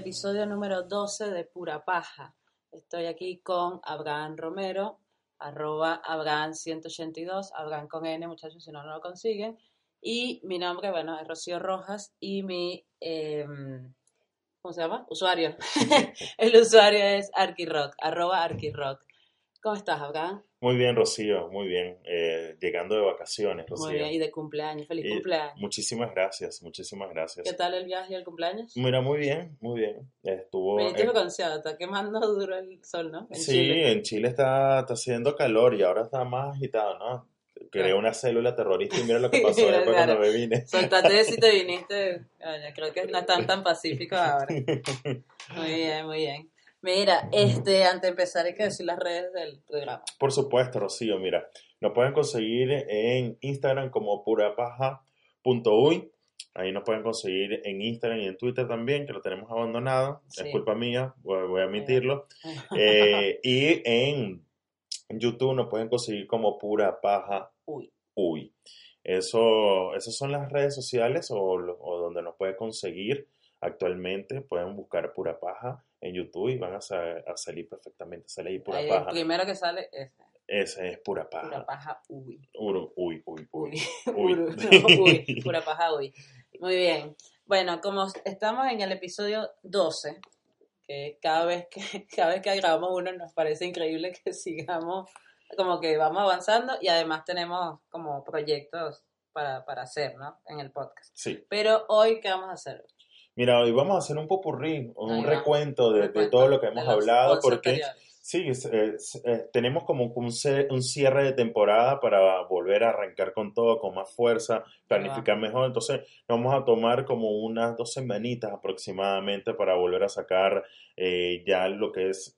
episodio número 12 de Pura Paja. Estoy aquí con Abraham Romero, arroba Abraham182, Abraham con N, muchachos, si no, no lo consiguen. Y mi nombre, bueno, es Rocío Rojas y mi, em, ¿cómo se llama? Usuario. El usuario es Arquirock, arroba Arquirock. ¿Cómo estás, Abraham? Muy bien, Rocío, muy bien. Eh, llegando de vacaciones, Rocío. Muy bien, y de cumpleaños. Feliz Y cumpleaños. Muchísimas gracias, muchísimas gracias. ¿Qué tal el viaje y el cumpleaños? Mira, muy bien, muy bien. Estuvo... Viniste en- bronceado, está quemando duro el sol, ¿no? En Sí, Chile. en Chile está, está haciendo calor y ahora está más agitado, ¿no? Creé una célula terrorista y mira lo que pasó después claro. cuando me vine. Soltate si te viniste. Coño, creo que no están tan pacíficos ahora. Muy bien, muy bien. Mira, este, antes de empezar hay que decir las redes del programa. Por supuesto, Rocío, mira, nos pueden conseguir en Instagram como purapaja.uy. Ahí nos pueden conseguir en Instagram y en Twitter también, que lo tenemos abandonado. Sí. Es culpa mía, voy, a admitirlo. Eh, y en YouTube nos pueden conseguir como Pura Paja Uy, Uy. Eso, esas son las redes sociales o, o donde nos puede conseguir actualmente. Pueden buscar Pura Paja en YouTube y van a, sa- a salir perfectamente. Sale ahí Pura ahí el Paja. primero que sale es Ese es Pura Paja. pura paja uy. Uru- Uy, uy, uy. Uy, Uy. Uru, no, uy, pura paja uy. Muy bien. Bueno, como estamos en el episodio 12, que cada vez que cada vez que grabamos uno nos parece increíble que sigamos como que vamos avanzando y además tenemos como proyectos para, para hacer, ¿no? En el podcast. Sí. Pero hoy, ¿qué vamos a hacer? Mira, hoy vamos a hacer un popurrí, un recuento de, todo lo que hemos hablado, 11 porque anteriores. sí, es- es- eh, tenemos como un, un cierre de temporada para volver a arrancar con todo, con más fuerza, planificar mejor. Entonces, vamos a tomar como unas dos semanitas aproximadamente para volver a sacar eh, ya lo que es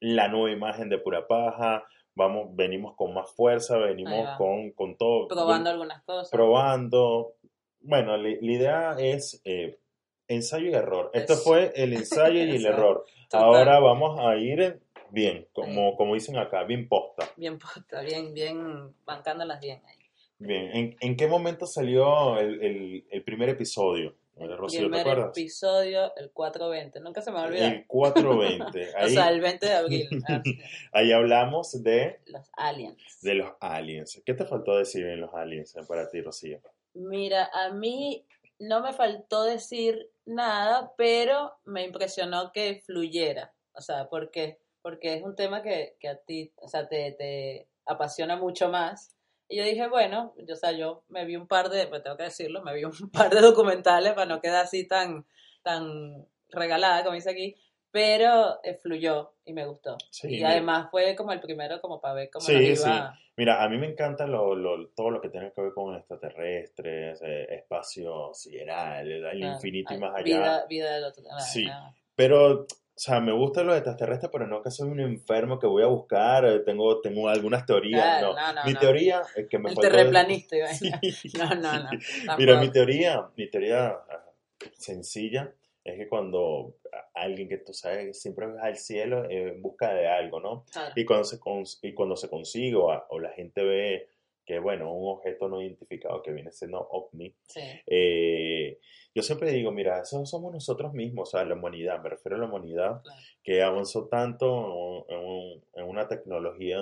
la nueva imagen de Pura Paja. Vamos, venimos con más fuerza, venimos con, con todo. Probando algunas cosas. probando. Bueno, la, la idea es eh, ensayo y error. Esto Eso. fue el ensayo y el error. Total. Ahora vamos a ir bien, como, como dicen acá, bien posta. Bien puesta, bien, bien, bancándolas bien ahí. Bien, ¿en, en qué momento salió el, el- el primer episodio? Eh, Rocío, ¿te Primer acuerdas? episodio, el 420. Nunca se me va a olvidar. El 420. O Ahí, sea, el 20 de abril. Ah, ahí hablamos de, Los aliens. de los aliens. ¿Qué te faltó decir en los aliens eh, para ti, Rocío? Mira, a mí no me faltó decir nada, pero me impresionó que fluyera. O sea, ¿por qué? Porque es un tema que, que a ti, o sea, te, te apasiona mucho más. Y yo dije, bueno, yo, o sea, yo me vi un par de, pues tengo que decirlo, me vi un par de documentales para no quedar así tan, tan regalada, como dice aquí, pero eh, fluyó y me gustó. Sí, y además fue como el primero, como para ver cómo Sí, nos sí. iba. Mira, a mí me encanta lo, lo- todo lo que tiene que ver con extraterrestres, eh, espacio sideral, el, el ah, infinito y más allá. Vida, vida del otro. ah, Sí. Pero, o sea, me gusta lo de extraterrestres, pero no que soy un enfermo que voy a buscar, eh, tengo, tengo algunas teorías, Claro, no. no, no, mi teoría es que me El terreplanista. iba a Sí. No, no, no. Mira, mi teoría, mi teoría ah, sencilla es que cuando alguien que tú sabes siempre va al cielo en busca de algo, ¿no? Y cuando se, cons- y cuando se consigue o, a- o la gente ve que, bueno, un objeto no identificado que viene siendo ovni, Sí. eh, yo siempre digo, mira, eso somos nosotros mismos, o sea, la humanidad, me refiero a la humanidad, Claro. que avanzó tanto en una tecnología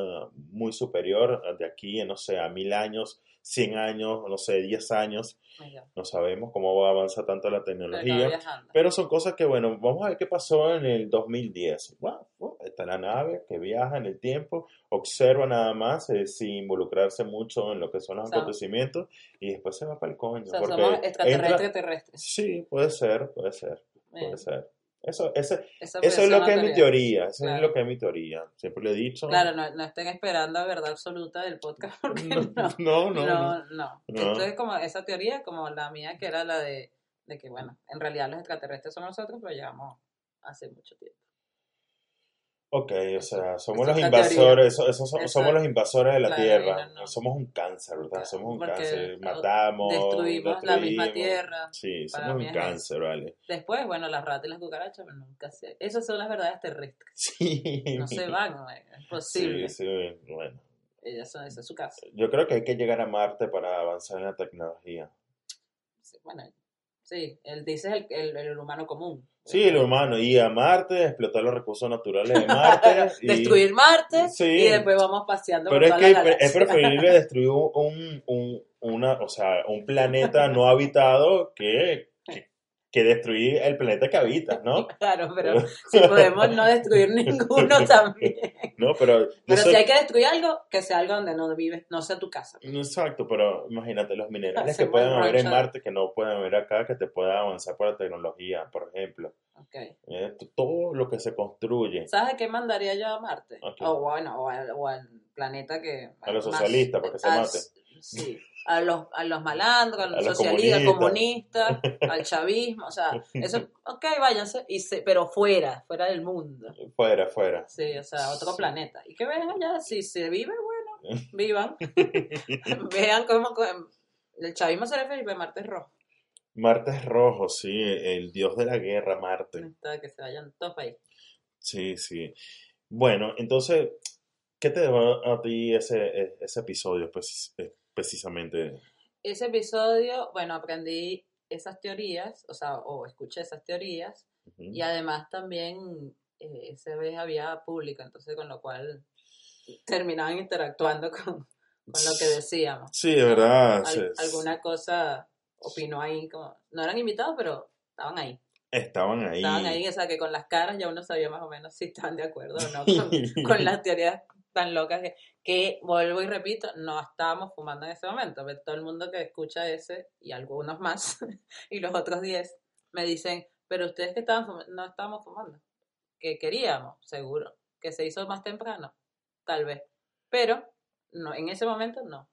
muy superior de aquí, no sé, a mil años, cien años, no sé, diez años, Mira, no sabemos cómo va a avanzar tanto la tecnología. Pero son cosas que, bueno, vamos a ver qué pasó en el 2010. Bueno, bueno, está la nave que viaja en el tiempo, observa nada más, eh, sin involucrarse mucho en lo que son los O sea, acontecimientos, y después se va para el coño. O sea, porque somos extraterrestres entra- terrestres. Sí, puede ser, puede ser, Bien. puede ser. Eso, eso puede es lo que es mi teoría, eso Claro. es lo que es mi teoría. Siempre lo he dicho. Claro, no, no estén esperando la verdad absoluta del podcast porque no. no, no, No, no. no. No. Esto es como esa teoría, como la mía, que era la de, de que, bueno, en realidad los extraterrestres somos nosotros, pero llevamos hace mucho tiempo. Ok, o sea, somos los es la invasores, eso, eso so- Eso- somos los invasores de la claro, Tierra. no, no. Somos un cáncer, ¿verdad? Claro, somos un cáncer. Matamos, destruimos la misma destruimos. Tierra. Sí, somos un cáncer, ¿vale? Después, bueno, las ratas y las cucarachas, pero nunca se... Esas son las verdades terrestres. Sí. No se van, no es posible. Sí, sí, bueno. Ellas son, esa es su casa. Yo creo que hay que llegar a Marte para avanzar en la tecnología. Sí, Bueno, sí, él dice el, el, el humano común. Sí, el humano. Y a Marte, explotar los recursos naturales de Marte. y- Destruir Marte Sí. y después vamos paseando Pero por es toda que la es preferible destruir un, un, una, o sea, un planeta no habitado que, que, destruir el planeta que habitas, ¿no? Claro, pero si podemos no destruir ninguno también. No, pero... Pero soy- si hay que destruir algo, que sea algo donde no vives, no sea tu casa. Exacto, pero imagínate los minerales que pueden haber en. Marte que no pueden haber acá, que te pueda avanzar por la tecnología, por ejemplo. Ok. Eh, Todo lo que se construye. ¿Sabes a qué mandaría yo a Marte? O bueno, o al, o al planeta que... A los socialistas, para que se maten. Sí, a los, a los malandros, a los, socialistas, comunistas, al chavismo, o sea, eso, ok, váyanse, y se, pero fuera, fuera del mundo. Fuera, fuera. Sí, o sea, otro Sí. planeta. Y que vean allá, si se vive, bueno, vivan. Vean cómo el chavismo se refiere a Marte es rojo. Marte es rojo, sí, el dios de la guerra, Marte. Está, que se vayan todos ahí. Sí, sí. Bueno, entonces, ¿qué te dejó a ti ese, ese episodio eh, precisamente? Ese episodio, bueno, aprendí esas teorías, o sea, o escuché esas teorías, y además también eh, esa vez había público, entonces con lo cual terminaban interactuando con, con lo que decíamos. Sí, de verdad. Al- alguna cosa opinó ahí, como, no eran invitados, pero estaban ahí. Estaban ahí. Estaban ahí, o sea, que con las caras ya uno sabía más o menos si estaban de acuerdo o no con, con las teorías tan locas que, vuelvo y repito, no estábamos fumando en ese momento, todo el mundo que escucha ese y algunos más y los otros 10 me dicen, pero ustedes que estaban fumando, no estábamos fumando, que queríamos, seguro, que se hizo más temprano, tal vez, pero no, en ese momento no.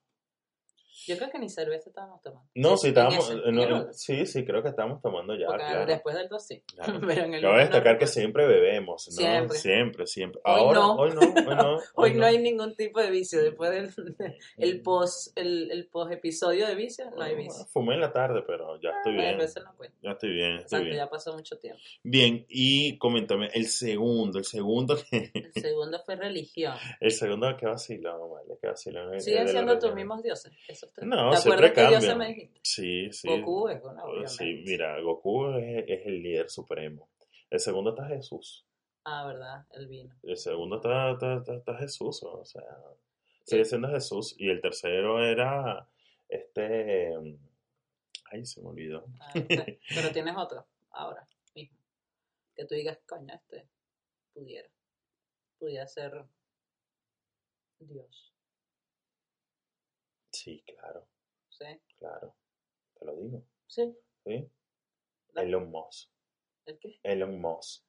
Yo creo que ni cerveza estábamos tomando. No, sí, estábamos. no, uno. sí, sí, creo que estábamos tomando ya, Porque claro. después del 2 sí. Claro. Pero en el Cabe no destacar que siempre bebemos, ¿no? Siempre. Siempre, siempre. Hoy Ahora, no. hoy no, hoy no. Hoy no hay ningún tipo de vicio. Después del el post, el, el post episodio de vicio, no hay vicio. Fumé en la tarde, pero ya estoy Bueno, bien. eso. Ya estoy bien, estoy Exacto, bien. ya pasó mucho tiempo. Bien, y coméntame, el segundo, el segundo, que- El segundo fue religión. el segundo, qué vacilón, vale, qué vacilón. el- Siguen siendo tus mismos dioses. Esos No, ¿Te siempre acuerdas me dijiste? Sí, sí. Goku es uno, obviamente. Sí, mira, Goku es, es el líder supremo. El segundo está Jesús. Ah, verdad, el vino. El segundo está, está, está- está Jesús, o sea, sigue siendo Jesús. Y el tercero era este. Ay, se me olvidó. Ah. Pero tienes otro, ahora mismo. Que tú digas, coño, este pudiera. Pudiera ser Dios. Sí, claro, ¿Sí? claro. Te lo digo. Sí. ¿Sí? Elon Musk. ¿El qué? Elon Musk.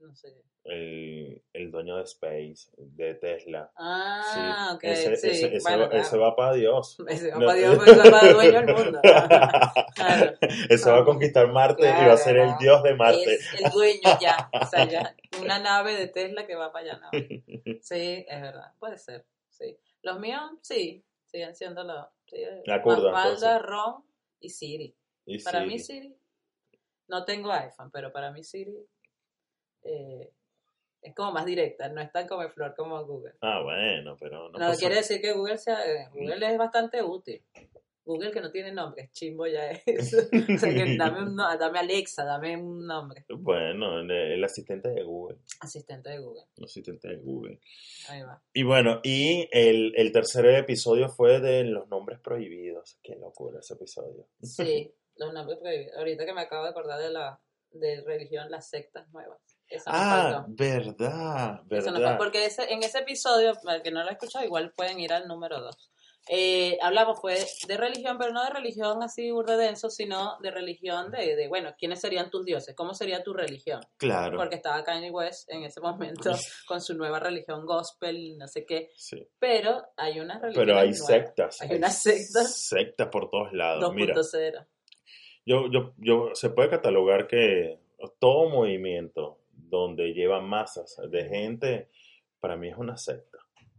No sé. El, el dueño de Space, de Tesla. Ah, Sí, ok, ese, sí. ese, ese bueno, va, claro. ese va para Dios. Ese va No. para Dios, pues, ese va para dueño del mundo. Claro. Ese va a conquistar Marte y va a ser el dios de Marte. Es el dueño ya. O sea, ya. Una nave de Tesla que va para allá. ¿no? Sí, es verdad. Puede ser. Sí. Los míos, sí. Siguen siendo los. Sí, La curda, Mafalda. Ron y Siri. Y Para mí, Siri. No tengo iPhone, pero para mí, Siri. eh, es como más directa. No es tan como flor como Google. Ah, bueno, pero no No, pasa- quiere decir que Google sea. Google es bastante útil. Google que no tiene nombre, chimbo ya es. o sea, que dame, un dame Alexa, dame un nombre. Bueno, el, asistente de Google. Asistente de Google. El asistente de Google. Ahí va. Y bueno, y el, el tercer episodio fue de los nombres prohibidos. Qué locura ese episodio. Sí, los nombres prohibidos. Ahorita que me acabo de acordar de la de religión, las sectas nuevas. Eso Ah, verdad, Eso no verdad. fue- porque ese, en ese episodio, para el que no lo ha escuchado, igual pueden ir al número 2. Hablamos fue de religión, pero no de religión así burda denso, sino de religión de, de, bueno, ¿quiénes serían tus dioses? ¿Cómo sería tu religión? Claro. Porque estaba Kanye West en ese momento con su nueva religión gospel, no sé qué. Sí. Pero hay unas religiones Pero hay nuevas. sectas. Hay unas sectas. Sectas por todos lados. Mira, 2.0. yo, yo, yo, se puede catalogar que todo movimiento donde lleva masas de gente, para mí es una secta.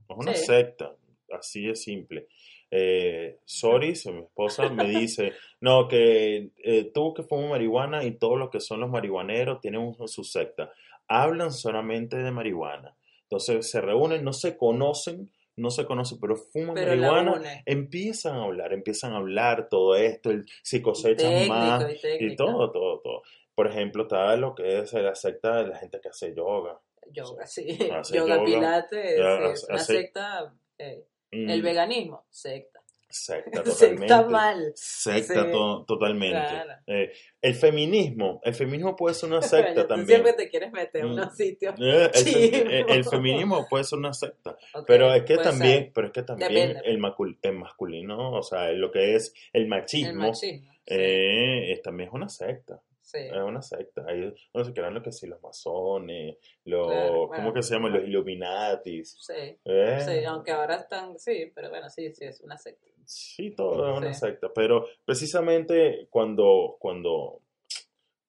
Es una Sí. secta, así de simple. Eh, Soris, mi esposa, me dice, no, que eh, tú que fumas marihuana y todos los que son los marihuaneros tienen un- su secta. Hablan solamente de marihuana. Entonces se reúnen, no se conocen, no se conocen, pero fuman Pero marihuana, empiezan a hablar, empiezan a hablar todo esto, el, si cosechas Técnico más y todo, todo, todo. por ejemplo, está lo que es la secta de la gente que hace yoga. Yoga, sí. Yoga, yoga, pilates, es una hace- secta. eh, El Mm, veganismo, secta. Secta, Secta totalmente. mal. Secta Sí. to- totalmente. Claro. Eh, el feminismo, el feminismo puede ser una secta también. siempre te quieres meter en Mm. unos sitios. Eh, el, eh, el feminismo puede ser una secta, pero es que también, ser. pero es que también el, el masculino, o sea, lo que es el machismo. Sí. eh, es, también es una secta. Sí. Es una secta. Ahí no se crean lo que sí, los masones, los, Claro, ¿cómo bueno, que se llaman? Los. Illuminatis. Sí, Eh, sí, aunque ahora están, sí, pero bueno, sí, sí, es una secta. sí, todo es una secta. Pero precisamente cuando, cuando,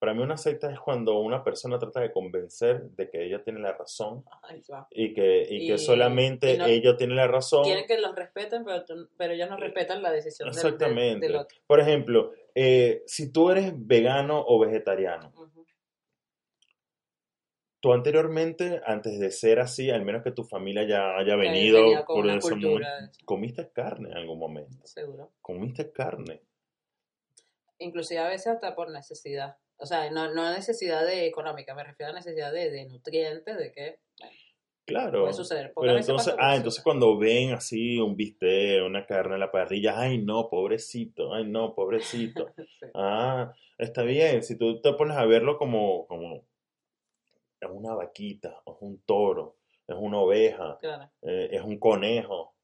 para mí una secta es cuando una persona trata de convencer de que ella tiene la razón Ay, y que, y que solamente y no- ella tiene la razón. Quieren que los respeten, pero, pero ellos no respetan la decisión del, Exactamente. del otro. Por ejemplo, eh, si tú eres vegano o vegetariano, tú anteriormente, antes de ser así, al menos que tu familia ya haya venido por ese cultura, momento, comiste carne en algún momento. seguro. Comiste carne. Inclusive a veces hasta por necesidad. O sea, no, no necesidad de económica, me refiero a necesidad de, de nutrientes, de que bueno, Claro. puede suceder. Pero entonces, ah, entonces cuando ven así un bistec, una carne en la parrilla, ay no, pobrecito, ay no, pobrecito. Sí. Ah, está bien, si tú te pones a verlo como, como es una vaquita, es un toro, es una oveja, Claro. eh, es un conejo.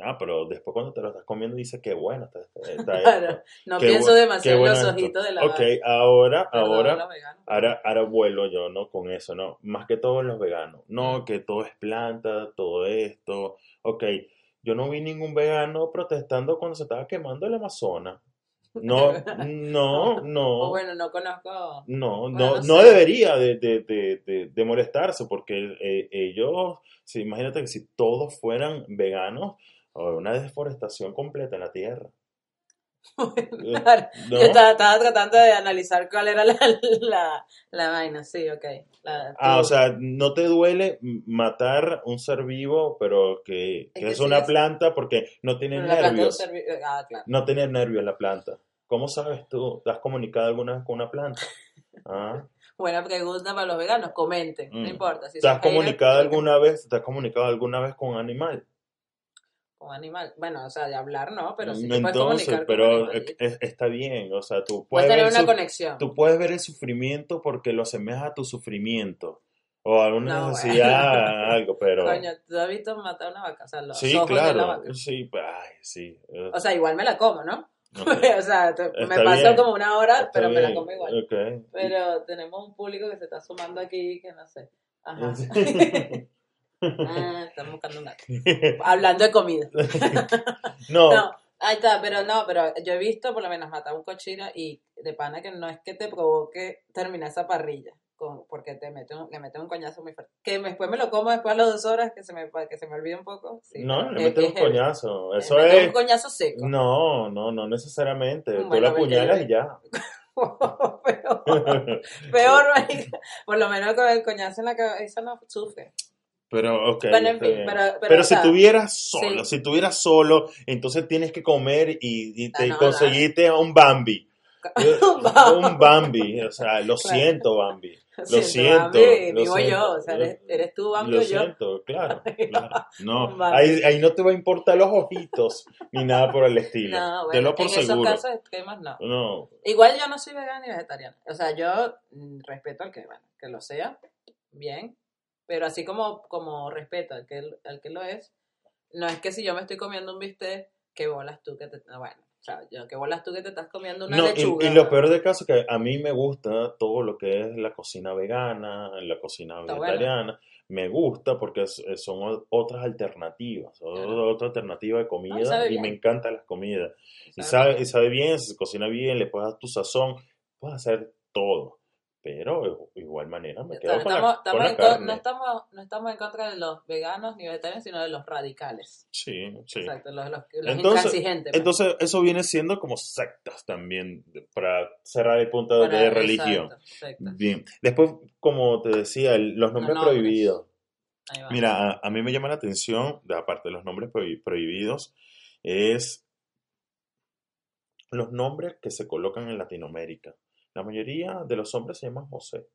Ah, pero después cuando te lo estás comiendo dices qué bueno está, está- está Claro, no Qué pienso demasiado en los ojitos de la Ok, ahora, Perdón, ahora, ahora, ahora vuelo yo, ¿no? Con eso, ¿no? Más que todo en los veganos. No, que todo es planta, todo esto. Ok, yo no vi ningún vegano protestando cuando se estaba quemando el Amazonas. No, no, no. O bueno, no conozco. No, Bueno, no, no no sé. debería de, de, de, de- de molestarse porque eh, ellos, sí, imagínate que si todos fueran veganos, una deforestación completa en la tierra. Claro, ¿No? Yo estaba, estaba tratando de analizar cuál era la, la, la vaina, sí, ok. La- Ah, o sea, no te duele matar un ser vivo, pero que, que Es una planta porque no tiene nervios. vi- Ah, claro. No tiene nervios la planta. ¿Cómo sabes tú? ¿Te has comunicado alguna vez con una planta? Ah, Buena pregunta para los veganos, comenten, no Mm. importa. Si ¿Te has comunicado alguna vez? ¿Te has comunicado alguna vez con un animal? Con animal. Bueno, o sea, de hablar no, pero sí te puedes Entonces, comunicar con pero es- está bien, o sea, tú Puedes puedes tener ver, una conexión. tú puedes ver el sufrimiento porque lo asemejas a tu sufrimiento o alguna No, necesidad, algo, pero Coño, ¿tú has visto matar una vaca? O sea, los sí, ojos de la claro, vaca. sí, ay, sí, eh, O sea, igual me la como, ¿no? ok, o sea, te- me pasó bien. como una hora, está pero me la bien, como igual. ok. Pero tenemos un público que se está sumando aquí que no sé. Ajá. Ah, estamos buscando un gato. Hablando de comida. no, No, ahí está, pero no, pero yo he visto por lo menos matar un cochino y de pana que no es que te provoque terminar esa parrilla, con, porque te mete un, le mete un coñazo muy fuerte. Que después me lo como después a las dos horas, que se me, que se me olvide un poco. Sí, no, le es un coñazo, Le eso es, un coñazo seco. no, no, no necesariamente, tú Bueno, la porque apuñalas y ya. peor, peor, por lo menos con el coñazo en la cabeza no sufre. Pero, ok, Bueno, en fin, pero, pero, Pero si sea, tuvieras solo, sí. si tuvieras solo, entonces tienes que comer y, y te Ah, no, conseguiste a un Bambi. Un Bambi. un Bambi, o sea, lo siento, Bambi. Lo Lo siento, siento. Bambi, lo vivo siento. yo, o sea, eres, eres tú, Bambi, Lo o yo. siento, claro, claro. No, ahí, ahí no te va a importar los ojitos ni nada por el estilo. No, Te bueno, lo por en esos seguro. casos extremos no. No, Igual yo no soy vegana ni vegetariana. O sea, yo mm, respeto al que, bueno, que lo sea, bien. Pero así como, como respeto al que, al que lo es, no es que si yo me estoy comiendo un bistec, que bolas tú que te... no, Bueno, o sea, yo, que bolas tú que te estás comiendo una No, y- lechuga. y, lo peor de caso es que a mí me gusta todo lo que es la cocina vegana, la cocina Está vegetariana. Me gusta porque es- es- son otras alternativas, Claro. otra alternativa de comida sabe y me encantan las comidas. Y ¿sabes? sabe, y sabe bien, se cocina bien, le puedes dar tu sazón, puedes hacer todo. Pero de igual manera me quedo con estamos- la, con estamos la carne. no, estamos, no estamos en contra de los veganos ni vegetarianos, sino de los radicales. Sí, sí. Exacto, los, los, los Entonces- intransigentes. pues. Entonces, eso viene siendo como sectas también, para cerrar el punto de religión. exacto. Bien. Después, como te decía, el- los nombres nombres. prohibidos. Mira, a, a mí me llama la atención, aparte de los nombres prohi- prohibidos, es los nombres que se colocan en Latinoamérica. La mayoría de los hombres se llaman José.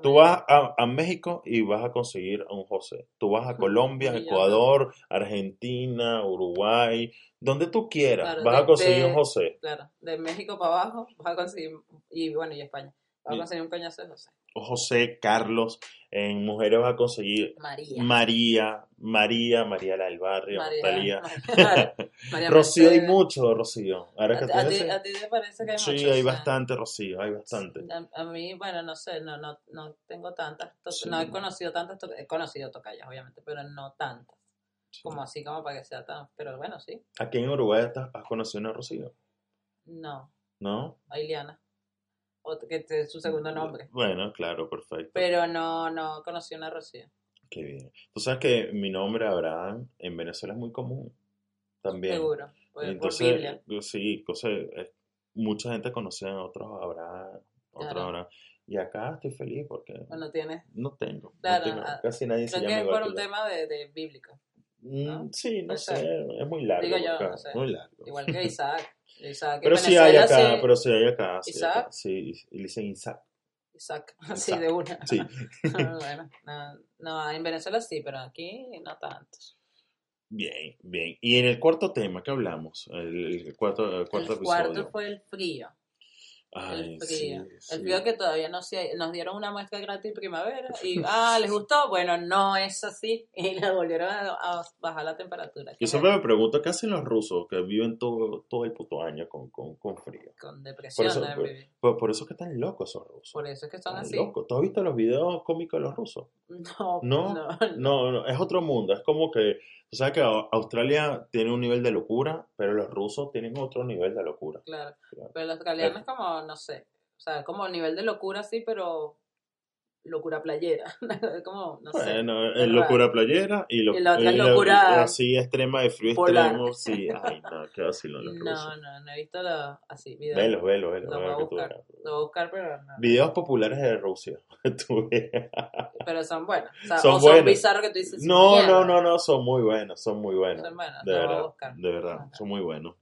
Tú vas a, a México y vas a conseguir a un José. Tú vas a Colombia, no. Ecuador, Argentina, Uruguay, donde tú quieras, Claro, vas de- a conseguir un José. Claro, de México para abajo vas a conseguir, y bueno, y España, vas a conseguir un coñazo de José. José, Carlos. En mujeres vas a conseguir María. María, María, María la del barrio, Natalia. María, María Rocío hay mucho, Rocío. Ahora ¿A, que a ti, a ti te parece que hay Sí, muchos? hay Sí. bastante, Rocío, hay bastante. A, a mí, bueno, no sé, no, no, no tengo tantas, Sí. no he conocido tantas, he conocido tocayas, obviamente, pero no tantas, Sí. como así como para que sea tan, pero bueno, sí, Aquí en Uruguay estás- has conocido una Rocío, no, ¿no? a Iliana, o que es su segundo nombre, Bueno, claro, perfecto. pero no, no conocí una Rocío, Qué bien. Tú sabes que mi nombre, Abraham, en Venezuela es muy común. También. seguro, por, por Entonces, Biblia, sí, entonces, mucha gente conoce a otros Abraham, otros Claro. Abraham. Y acá estoy feliz porque bueno, tienes, no tengo. no Claro, tengo- ah, casi nadie se creo que llama es por un tema de, de bíblico, ¿no? Sí, no sé, es muy largo. Digo yo, acá, no sé. Muy largo. igual que Isaac, Isaac Pero sí hay acá, sí, pero sí hay acá. Sí, Isaac. acá, sí, y le dicen Isaac. Isaac, así de una. Sí. bueno, no, no, en Venezuela sí, pero aquí no tantos. Bien, bien. Y en el cuarto tema, ¿qué hablamos? El, el cuarto, el cuarto el episodio. cuarto fue el frío. Ay, el frío. sí. El frío que todavía no se, nos dieron una muestra gratis primavera y, ah, ¿les gustó? Bueno, no es así. Y le volvieron a, a bajar la temperatura. Yo siempre me- pregunto, ¿qué hacen los rusos que viven todo, todo el puto año con, con, con frío? Con depresión. Por eso, por, Vivir. por- por eso es que están locos esos rusos. Por eso es que Están así. locos. ¿Tú has visto los videos cómicos de los rusos? No, No, no, No, no, es otro mundo. Es como que, tú sabes que Au- Australia tiene un nivel de locura, pero los rusos tienen otro nivel de locura. Claro. Claro. Pero el australiano es como, no sé, o sea, como nivel de locura sí, pero locura playera. Como, no. Bueno, es es locura playera y, lo, Y la otra es locura así extrema de frío polar. extremo. Sí, ay, no, qué los rusos. No, no, no he visto los así videos. Velo, velo, velo. Lo voy velo a buscar. Lo voy a buscar, pero no. Videos populares de Rusia. Pero son buenos. O sea, Son o son buenos. bizarros que tú dices. No, no, no, no, son muy buenos, son muy buenos. Son buenos, De lo verdad, de verdad, son muy buenos.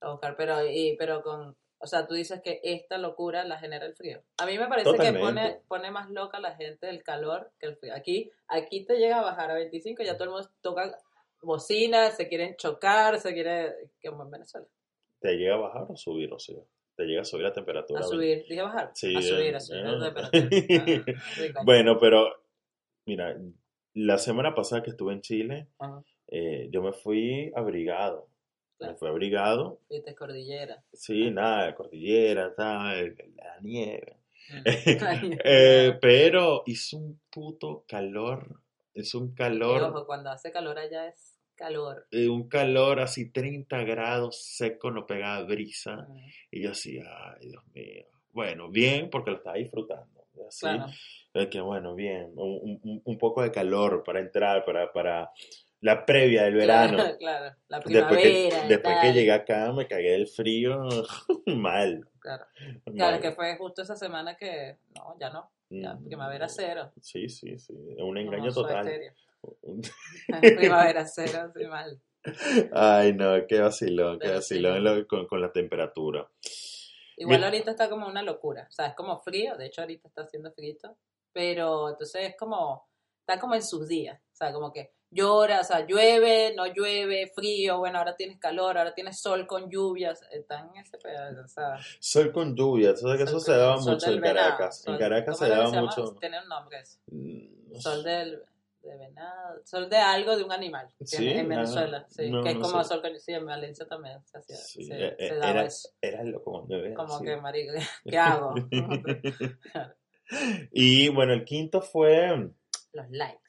Lo voy a buscar, pero, y, pero con. O sea, tú dices que esta locura la genera el frío. A mí me parece que pone, pone más loca la gente el calor que el frío. Aquí, aquí te llega a bajar a 25 y ya todo el mundo toca bocina, se quieren chocar, se quiere. como en Venezuela. ¿Te llega a bajar o subir, o sea? ¿Te llega a subir la temperatura? A subir. Dije bajar. Sí, a subir, eh, a subir eh. la temperatura. Ah. Bueno, pero mira, la semana pasada que estuve en Chile, eh, yo me fui abrigado. Claro. Me fui abrigado. Viste, cordillera. Sí, nada, cordillera, tal, la nieve. Mm. Eh, pero hizo un puto calor. Hizo un Y calor. ojo, cuando hace calor allá es calor. eh, un calor así 30 grados seco, no pegaba brisa. Y yo así, ay, Dios mío. Bueno, bien, porque lo estaba disfrutando. Así, Claro. eh, que bueno, bien. Un, un- un poco de calor para entrar, para, para la previa del verano. Claro, claro. La Después, primavera. que, y después que llegué acá, me cagué del frío mal. Claro. Claro, que fue justo esa semana que. No, ya no. Ya, Mm, primavera cero. Sí, sí, sí. Es un engaño Soda total. Primavera cero, sí, mal. Ay, no, qué vacilón, qué vacilón lo- con, con la temperatura. Igual Mira. ahorita está como una locura. O sea, es como frío. De hecho, ahorita está haciendo frío. Pero entonces es como. Está como en sus días. O sea, como que llora, o sea, llueve, no llueve, frío. Bueno, ahora tienes calor, ahora tienes sol con lluvias. Están en ese pedazo. O sea, Sol con lluvia, sabes que eso se daba mucho en Caracas. En Caracas ¿cómo se que daba mucho. Tiene un nombre eso. Mm, Sol del de venado, sol de algo de un animal. Sí, en Venezuela, sí, no, que es no como sé. sol con sí, en Valencia también se hacía, Sí, se, eh, se eh, daba era, eso. era loco cuando Como sí. que marico, ¿qué hago? y bueno, el quinto fue, Los likes.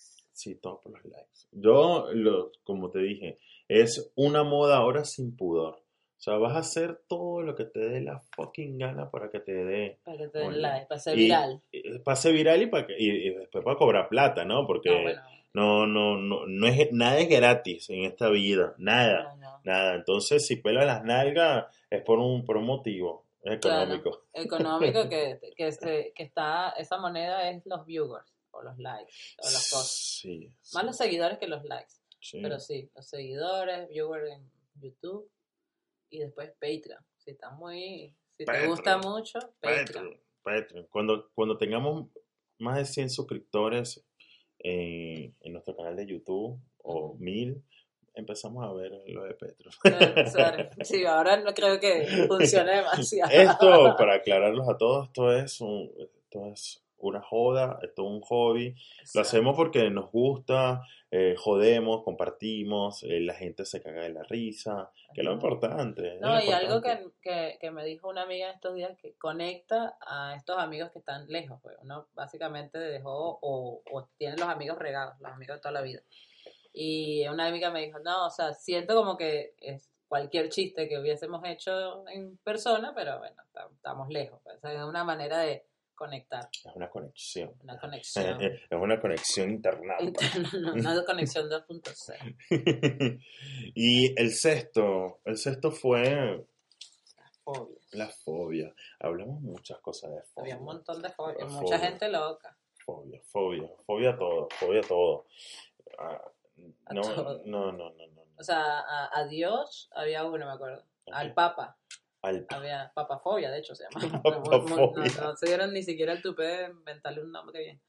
Sí, todo por los likes. Yo, lo, como te dije, es una moda ahora sin pudor. O sea, vas a hacer todo lo que te dé la fucking gana para que te dé Para que te den Oye, like, para ser viral. y- pase viral y, para que, y, y después para cobrar plata, ¿no? Porque No, bueno, no, no, no, no es, nada es gratis en esta vida, nada, no, no. nada. Entonces, si pelas las nalgas es por un, por un motivo Claro. económico. Económico que, que, se- que está, esa moneda es los viewers, o los likes, o las cosas. Sí, sí, Más los seguidores que los likes. sí. Pero sí, los seguidores, viewers en YouTube y después Patreon. Si están muy, Si te gusta mucho, Patreon. Patreon, Patreon. Cuando, cuando tengamos más de 100 suscriptores en, en nuestro canal de YouTube o Ujú. 1000, empezamos a ver lo de Patreon. Eh, Sí, ahora no creo que funcione demasiado. Esto, para aclararlos a todos, esto es, un, esto es una joda, esto es un hobby. Lo hacemos porque nos gusta, eh, jodemos, compartimos, eh, la gente se caga de la risa, que es lo importante. No, lo y algo que, que, que me dijo una amiga estos días que conecta a estos amigos que están lejos, pues uno básicamente dejó o, o tiene los amigos regados, los amigos de toda la vida. Y una amiga me dijo, no, o sea, siento como que es cualquier chiste que hubiésemos hecho en persona, pero bueno, ta- estamos lejos, pues, o sea, es una manera de conectar, Es una conexión. una conexión. Es una conexión interna, no, una conexión 2.0. y el sexto, el sexto fue Fobias. la fobia. Hablamos muchas cosas de fobia. Había un montón de fobias, La mucha fobia. gente loca. Fobia, fobia, fobia a todo, fobia a todo. Ah, A no, todo. no, no, no, no. O sea, a, a Dios había uno, me acuerdo. Al. Papa Había papafobia, de hecho se llama. Papafobia. No, no- se dieron ni siquiera el tupé de inventarle un nombre bien.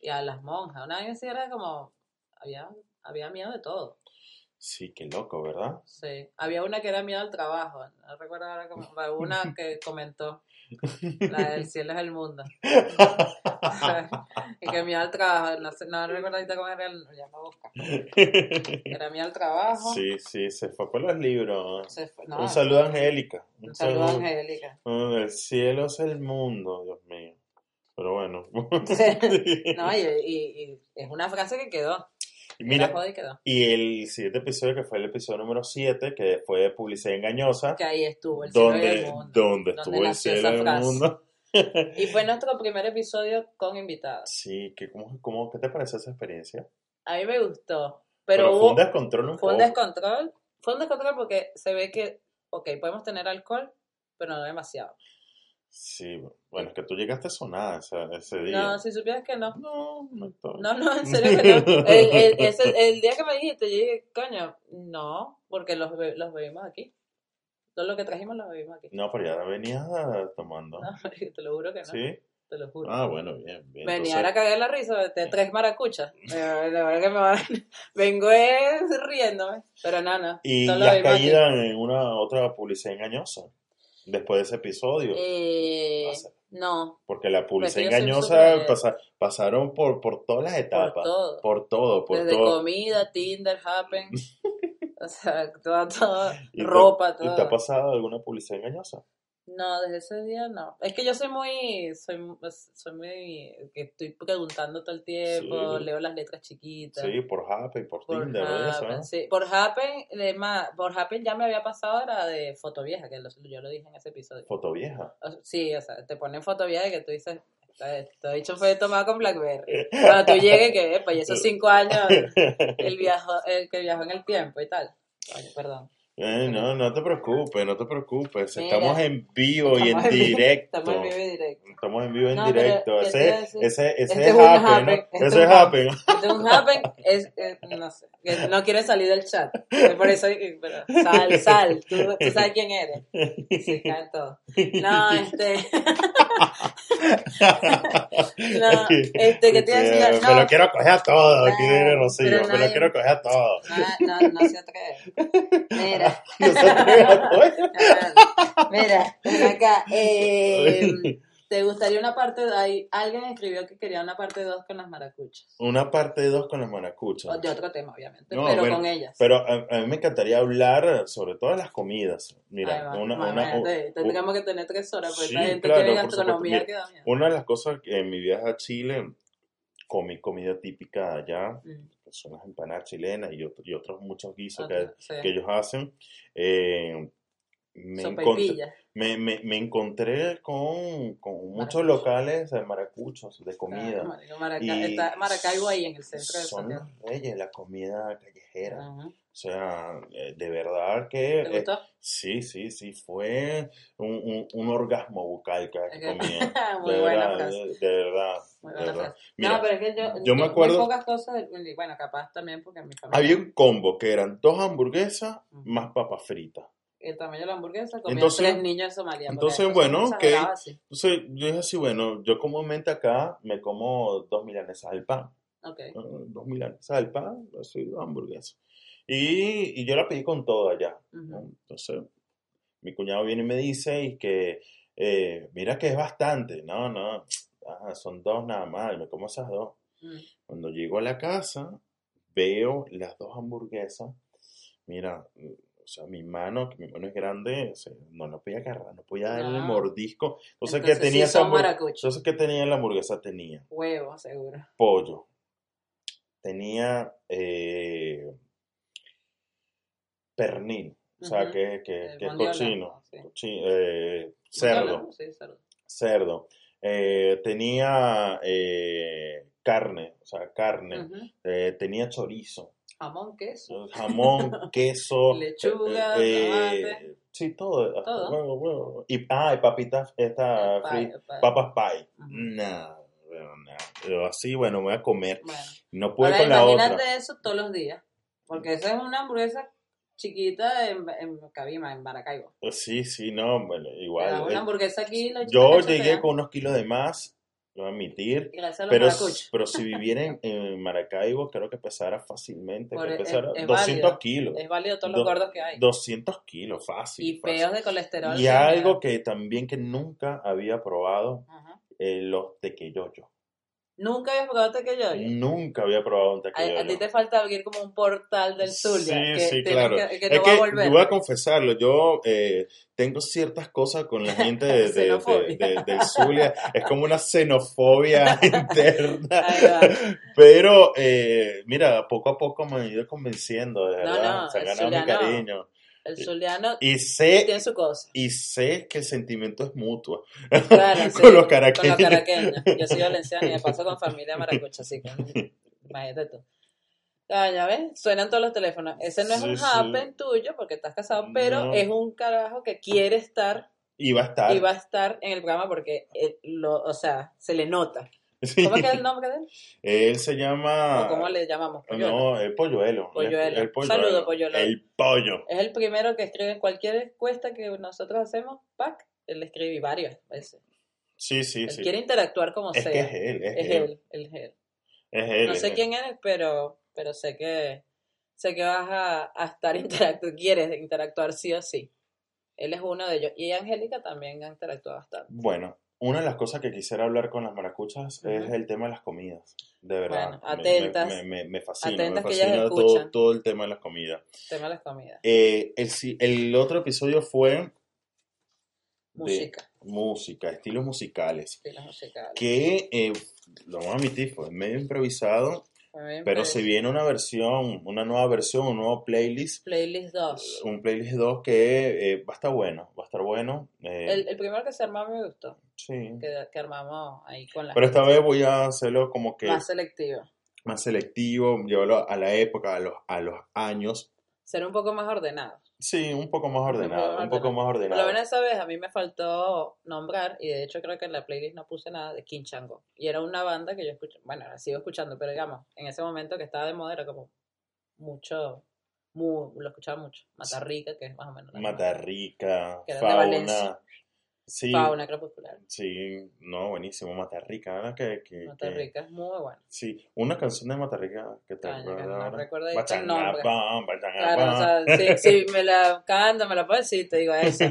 Y a las monjas, una vez era como, había, había miedo de todo. Sí, qué loco, ¿verdad? Sí. Había una que era miedo al trabajo, no recuerdo ahora cómo, una que comentó, la del cielo es el mundo. y que miedo al trabajo, no, sé, no recuerdo ahorita cómo era el, ya me busca. Era miedo al trabajo. Sí, sí, se fue por los libros. Se fue- no, un saludo a Angélica. Un saludo a Angélica. El cielo es el mundo, Dios mío. Pero bueno. No, y, y- y es una frase que quedó. Y Mira, y quedó. y el siguiente episodio, que fue el episodio número 7, que fue de publicidad engañosa, Que ahí estuvo el cielo y el donde, mundo. donde estuvo el cielo y el frase. mundo. Y fue nuestro primer episodio con invitados. Sí, que cómo, cómo, ¿qué te parece esa experiencia? A mí me gustó. Pero, Pero, fue un descontrol un fue un poco. descontrol. Fue un descontrol porque se ve que, ok, podemos tener alcohol, pero no demasiado. Sí, bueno, es que tú llegaste sonada ese, ese día. No, si supieras que no. no, no, todo. No, no, en serio que no. El, el- ese- el día que me dijiste, yo dije, coño, no, porque los, los bebimos aquí. Todo lo que trajimos lo bebimos aquí. No, pero ya venías ah, tomando. No, te lo juro que no. ¿Sí? Te lo juro. Ah, bueno, bien, bien. Venía Entonces, a cagar la risa de tres maracuchas. Eh, La verdad que me va... Vengo es riéndome. Pero no, no. Y ya has caído en una otra publicidad engañosa después de ese episodio. Eh, no, Porque la publicidad engañosa pasa- pasaron por, por todas las por etapas. todo. Por todo, por Desde todo. comida, Tinder, Happen. o sea, todo, todo. ¿Y te- ropa, ¿Y te ha pasado alguna publicidad engañosa? No, desde ese día no. Es que yo soy muy, soy, soy muy, que estoy preguntando todo el tiempo, Sí. leo las letras chiquitas. Sí, por Happy, por, Por Tinder, eso, Happen, ¿no? sí. Por Happen, es más, por Happen ya me había pasado era de foto vieja, que lo- yo lo dije en ese episodio. Foto vieja. Sí, o sea, te ponen foto vieja y que tú dices, he dicho fue tomado con Blackberry. Cuando tú llegues, que, pues, y esos cinco años, el, viajo, el que viajó en el tiempo y tal. Oye, perdón. Eh, no, no te preocupes, no te preocupes. Mira, Estamos en vivo y en directo. Estamos en vivo y directo. Estamos en vivo y en No, directo. ¿qué te Ese, ese, ese Este es es Happen, Happen, ¿no? este Ese es es un Happen. Este un happen es, es- no sé, no quiere salir del chat. Por eso, pero, sal, sal, tú, tú sabes quién eres. Sí, caen todos. No, este. no, este, que te iba a decir, no, Me lo quiero coger a todo, aquí viene Rocío. Me lo quiero coger a todo. no, no, no se atreve. Mira, No se atreve a todo. mira, ven acá. Eh, ¿Te gustaría una parte de ahí? Alguien escribió que quería una parte 2 con las maracuchas. Una parte 2 con las maracuchas. O de otro tema, obviamente, No, pero bueno, con ellas. Pero a, a mí me encantaría hablar sobre todo de las comidas. Mira, va, una, una, tendríamos que tener tres horas, porque Sí, esta gente claro, tiene gastronomía Mira, que da miedo. una de las cosas que en mi viaje a Chile comí comida típica allá, Mm, que son las empanadas chilenas y, otro- y otros muchos guisos que, sí. que ellos hacen. Eh, me, me, me, me encontré con, con muchos locales de maracuchos, de comida. Maraca- Y está Maracaibo ahí en el centro de son los reyes la comida callejera. O sea, eh, de verdad que... ¿Te eh, gustó? sí, sí, sí, fue un, un, un orgasmo bucal que comía. Muy de buena verdad, frase. de, de verdad. Muy de buena verdad. frase. Mira, no, pero es que yo, yo me muy acuerdo- pocas cosas, y bueno, capaz también porque en mi familia. había un combo que eran dos hamburguesas más papas fritas. El tamaño de la hamburguesa, comían Entonces- tres niños entonces, bueno, así. Entonces yo dije así, bueno, yo comúnmente acá me como dos milanesas al pan. Ah, Dos milanesas al pan, así dos hamburguesas. Y, y yo la pedí con todo allá. Entonces, mi cuñado viene y me dice y que, eh, mira que es bastante. No, no, ah, son dos nada más, y me como esas dos. Mm. Cuando llego a la casa, veo las dos hamburguesas. Mira, o sea, mi mano, que mi mano es grande, o sea, no la podía agarrar, no podía darle No. mordisco. Entonces, Entonces, ¿qué tenía sí. Entonces, ¿qué tenía la hamburguesa? Tenía Huevo, seguro. pollo, tenía eh, pernil, o sea, que, que, es cochino, sí. cochi- eh, cerdo, Sí, cerdo. cerdo. Eh, tenía eh, carne, o sea, carne. Eh, tenía chorizo, Jamón, queso. jamón, queso, Lechuga, eh, tomate. sí, todo, huevo, huevo. Y, ah, y papitas, esta, pie, pie. papas pie. Nah, bueno, nah. Pero así, bueno, voy a comer. Bueno. No puedo Ahora con la imagínate otra. eso todos los días. Porque esa es una hamburguesa chiquita en, en Cabima, en Maracaibo. Sí, sí, no, bueno, igual. una eh, hamburguesa aquí. Yo llegué con unos kilos de más, lo voy a admitir. Gracias a los Pero, pero si viviera en, en Maracaibo, creo que pesara fácilmente. Que es- pesara es 200 válido. kilos. Es válido todos los Do- gordos que hay. 200 kilos, fácil. Y fácil. feos de colesterol. Y algo que también que nunca había probado, eh, los tequeyoyos. Nunca habías probado tequeyoyo. Nunca había probado un A, tequeyoyo. a ti te falta abrir como un portal del Zulia. Sí, que sí, claro. Que, que es va que a volver. voy a confesarlo, yo eh, tengo ciertas cosas con la gente de, de- de- Xenofobia. de- del Zulia, es como una xenofobia interna, pero eh, mira, poco a poco me he ido convenciendo, de verdad, no, se ha ganado mi cariño. El zuliano Y sé, tiene su cosa. y sé que el sentimiento es mutuo Claro, sí, con los caraqueños. Con los caraqueños. Yo soy valenciana y me paso con familia maracucha, así que imagínate tú. Ah, ya ves, suenan todos los teléfonos. Ese no es Sí, un sí. happen tuyo porque estás casado, pero No. es un carajo que quiere estar Y va a estar. y va a estar en el programa porque, él lo, o sea, se le nota. Sí. ¿Cómo es que es el nombre de él? Él se llama... ¿O cómo le llamamos? Polluelo. No, el polluelo. Polluelo. El polluelo. Saludo, polluelo. El pollo. Es el primero que escribe en cualquier encuesta que nosotros hacemos, pack, él escribe varias veces. Sí, sí, Él sí. quiere interactuar como Es sea. que es él, es, es él. es él. Es él. No sé él. quién eres, pero, pero sé que sé que vas a, a estar interactuando, quieres interactuar sí o sí. Él es uno de ellos. Y Angélica también ha interactuado bastante. Bueno, una de las cosas que quisiera hablar con las maracuchas es el tema de las comidas. De verdad. Bueno, atentas. Me, me, me fascina. Atentas me que fascina todo, todo el tema de las comidas. Tema de las comidas. Eh, el, el otro episodio fue Música. música, estilos musicales. Las musicales. Que, eh, lo vamos a admitir, fue medio improvisado, pero se viene una versión, una nueva versión, un nuevo playlist. Playlist 2. Un playlist 2 que eh, va a estar bueno, va a estar bueno. eh, El, el primero que se armó me gustó. Sí. Que, que armamos ahí con la Pero esta vez voy a hacerlo como que más más, selectivo. selectivo, llevarlo a la época, a los, a los años. Ser un poco más ordenado. Sí, un poco más ordenado, un poco más Por lo ordenado. menos esa vez a mí me faltó nombrar, y de hecho creo que en la playlist no puse nada de Kinchango. Y era una banda que yo escuché, bueno, la sigo escuchando, pero digamos, en ese momento que estaba de moda era como mucho, mu- lo escuchaba mucho. Matarrica, que es más o menos. Matarrica, fauna. Sí, Fauna crepuscular. sí, no, buenísimo, Matarrica, ¿verdad? Que, que, que- Matarrica es muy bueno. sí, una canción de Matarrica que te que acuerdas no recuerdo el nombre. Claro, o sea, si, si me la canta, me la puedes decir, te digo eso.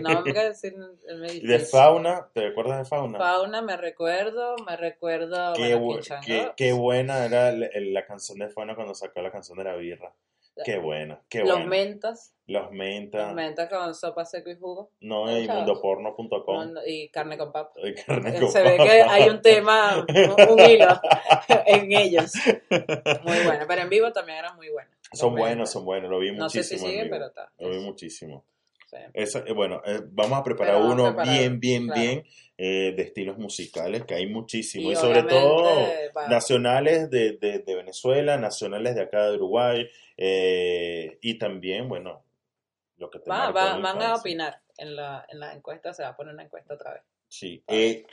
No me decir el medio Y de fauna, ¿te acuerdas de fauna? Fauna, me recuerdo, me recuerdo. Qué, bueno, qué, qué buena era la, la canción de Fauna cuando sacó la canción de la birra. Qué buena, qué Los buena. mentas, Los menta, los mentas con sopa seco y jugo. no, ¿no y mundoporno.com. y carne con papa. y carne Se con ve papa. que hay un tema, un, un hilo en ellos. Muy bueno, pero en vivo también eran muy buenos. Los Son mentas. buenos, son buenos, lo vi No sé muchísimo. si vivo. pero está. Lo vi muchísimo. Sí. Esa- eh, bueno, eh, vamos a preparar a uno preparar, bien, bien, claro. bien eh, de estilos musicales, que hay muchísimos. Y, Y sobre todo va- nacionales de, de, de Venezuela, nacionales de acá de Uruguay, eh, y también, bueno, lo que te Va, va- van a opinar en la, en la encuesta, se va a poner una encuesta otra vez. Sí. El,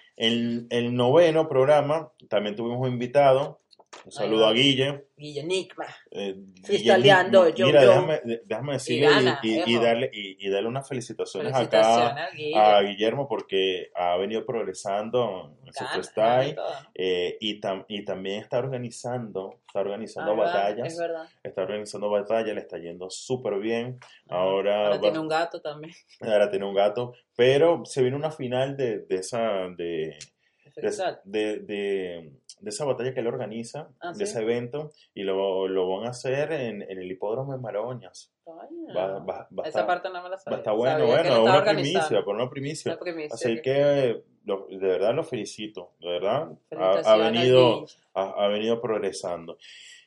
el noveno programa también tuvimos un invitado Un saludo a Guille. Guille Nigma. Eh, Guille- yo, Mira, yo. déjame, de- déjame decirle y, gana, y- y viejo. darle, y, darle unas felicitaciones, acá a Guille. a Guillermo porque ha venido progresando en su freestyle eh, y, tam- y también está organizando, está organizando Ah, batallas. Es verdad. está organizando batallas, le está yendo súper bien. Ahora, Ahora va- tiene un gato también. ahora tiene un gato, pero se viene una final de, de esa de, de, de- de- de esa batalla que él organiza, Ah, de ¿sí? ese evento, y lo, lo van a hacer en, en el hipódromo de Maroñas. Va, va- va Esa estar, parte no me la va sabía. a estar bueno, Sabía bueno, una primicia, por una primicia. Así que- que lo- de verdad lo felicito, de verdad. Ha, venido, ha, ha venido progresando.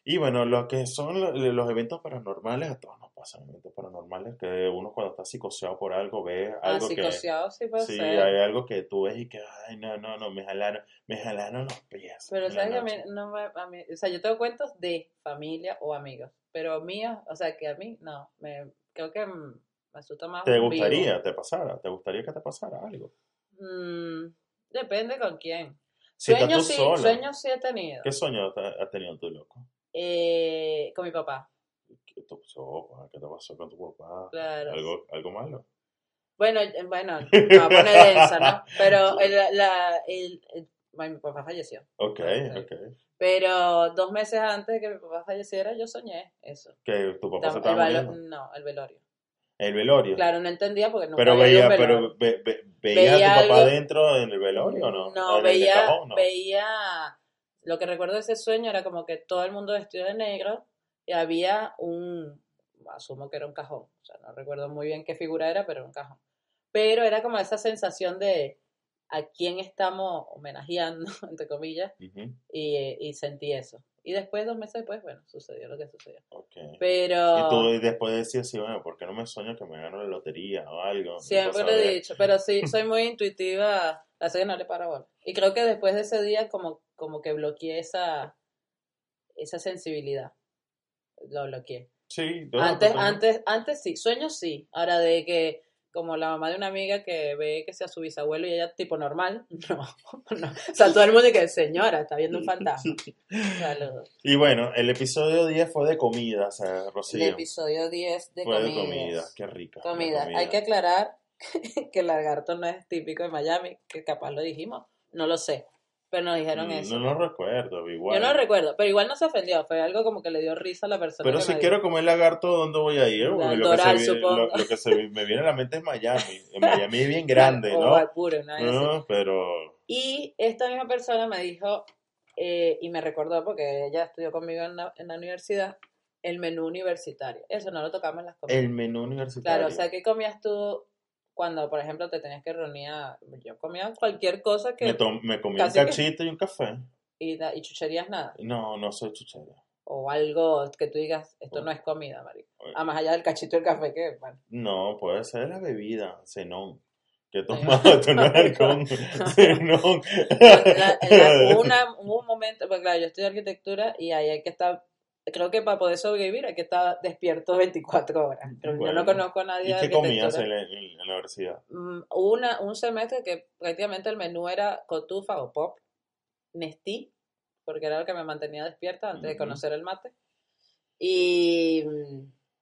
Y bueno, lo que son lo- los eventos paranormales, a todos pasan eventos paranormales, que uno cuando está psicoseado por algo ve Ah, algo que... psicoseado sí puede Sí, ser. hay algo que tú ves y que, ay, no, no, no, me jalaron, me jalaron los pies. Pero sabes que a mí, no me, a mí, o sea, yo tengo cuentos de familia o amigos, pero míos, o sea, que a mí, no, me, creo que me asusta más ¿Te gustaría, vivo. te pasara? ¿Te gustaría que te pasara algo? Mm, depende con quién. Si Sueños sí, sola, sueños sí he tenido. ¿qué sueño has tenido tú, loco? Eh, con mi papá, ¿Qué te pasó, pa? ¿Qué te pasó con tu papá? claro. ¿Algo, algo malo? Bueno, eh, bueno, me va a poner densa, ¿no? Pero el, la, el, el- mi papá falleció. Ok, Ok. Pero dos meses antes de que mi papá falleciera, yo soñé eso. Que tu papá se el estaba valo- muriendo. no, el velorio. El velorio. Claro, no entendía porque nunca pero veía, pero ve- ve- veía Veía a tu papá algo- dentro en el velorio o no? No, el veía, cajón, ¿no? veía, lo que recuerdo de ese sueño era como que todo el mundo vestido de negro y había un, asumo que era un cajón, o sea, no recuerdo muy bien qué figura era, pero era un cajón. Pero era como esa sensación de a quién estamos homenajeando, entre comillas, Ujú, y, y sentí eso. Y después, dos meses después, bueno, sucedió lo que sucedió. ok. Pero Y tú después decías, sí, bueno, ¿por qué no me sueño que me gano la lotería o algo? siempre lo he dicho, pero sí, soy muy intuitiva, así que no le paro bola. Y creo que después de ese día como, como que bloqueé esa, esa sensibilidad. Lo bloqueé. Sí, no, Antes, antes, antes sí, sueños sí. Ahora de que, como la mamá de una amiga que ve que sea su bisabuelo y ella tipo normal, no, no. O sea, todo el mundo y que señora, está viendo un fantasma. Saludos. Y bueno, el episodio 10 fue de comida, o sea, El Rocío. episodio 10 de fue de comidas. comida, qué rica. la Comida. Hay que aclarar que el lagarto no es típico de Miami, que capaz lo dijimos, no lo sé, pero nos dijeron Mm, eso. No lo recuerdo, igual. Yo no recuerdo, pero igual no se ofendió, fue algo como que le dio risa a la persona. Pero que si me quiero dijo. comer lagarto, ¿dónde voy a ir? Porque lo, que se, lo, lo que me viene a la mente es Miami. En Miami es bien grande, ¿no? al puro. No, pero... Y esta misma persona me dijo, eh, y me recordó porque ella estudió conmigo en la, en la universidad, el menú universitario. Eso no lo tocamos en las comidas. El menú universitario. Claro, o sea, ¿qué comías tú cuando, por ejemplo, te tenías que reunir? a- Yo comía cualquier cosa que... me, tom- me comí un que- cachito y un café. Y, chucherías nada. No, no soy chuchera. O algo que tú digas, esto no es comida, marico. Ah, más allá del cachito del café, que, bueno. No, puede ser la bebida, cenón. Que tomaba. La- la- una, hubo un momento, porque claro, yo estudio arquitectura y ahí hay que estar, creo que para poder sobrevivir hay que estar despierto 24 horas. Pero yo no conozco a nadie ¿Y qué comías en la, en la universidad? Mm, una, un semestre que prácticamente el menú era cotufa o pop, Nestí, porque era lo que me mantenía despierta antes de conocer el mate. Y,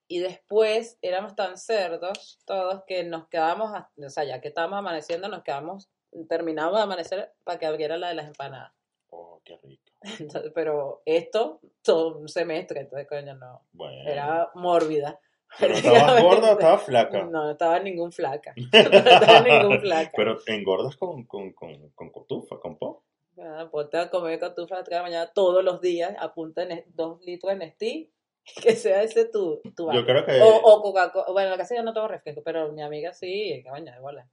y después éramos tan cerdos todos que nos quedábamos, o sea, ya que estábamos amaneciendo, nos quedamos, terminamos de amanecer para que abriera la de las empanadas. Oh, qué rico. Entonces, pero esto, todo un semestre, entonces, coño, no, Bueno. era mórbida. ¿Pero estabas gorda o estabas flaca? No, no estaba ningún flaca. No estaba ningún flaca. Pero engordas con, con, con, con cotufa, con pop. Ah, Ponte a comer cotufa a las tres de la mañana todos los días, apunta en dos litros de Nestí, que sea ese tu, tu Yo creo que... O, o Coca-Cola, bueno, en la casa yo no tomo refresco, pero mi amiga sí, que baña, igual.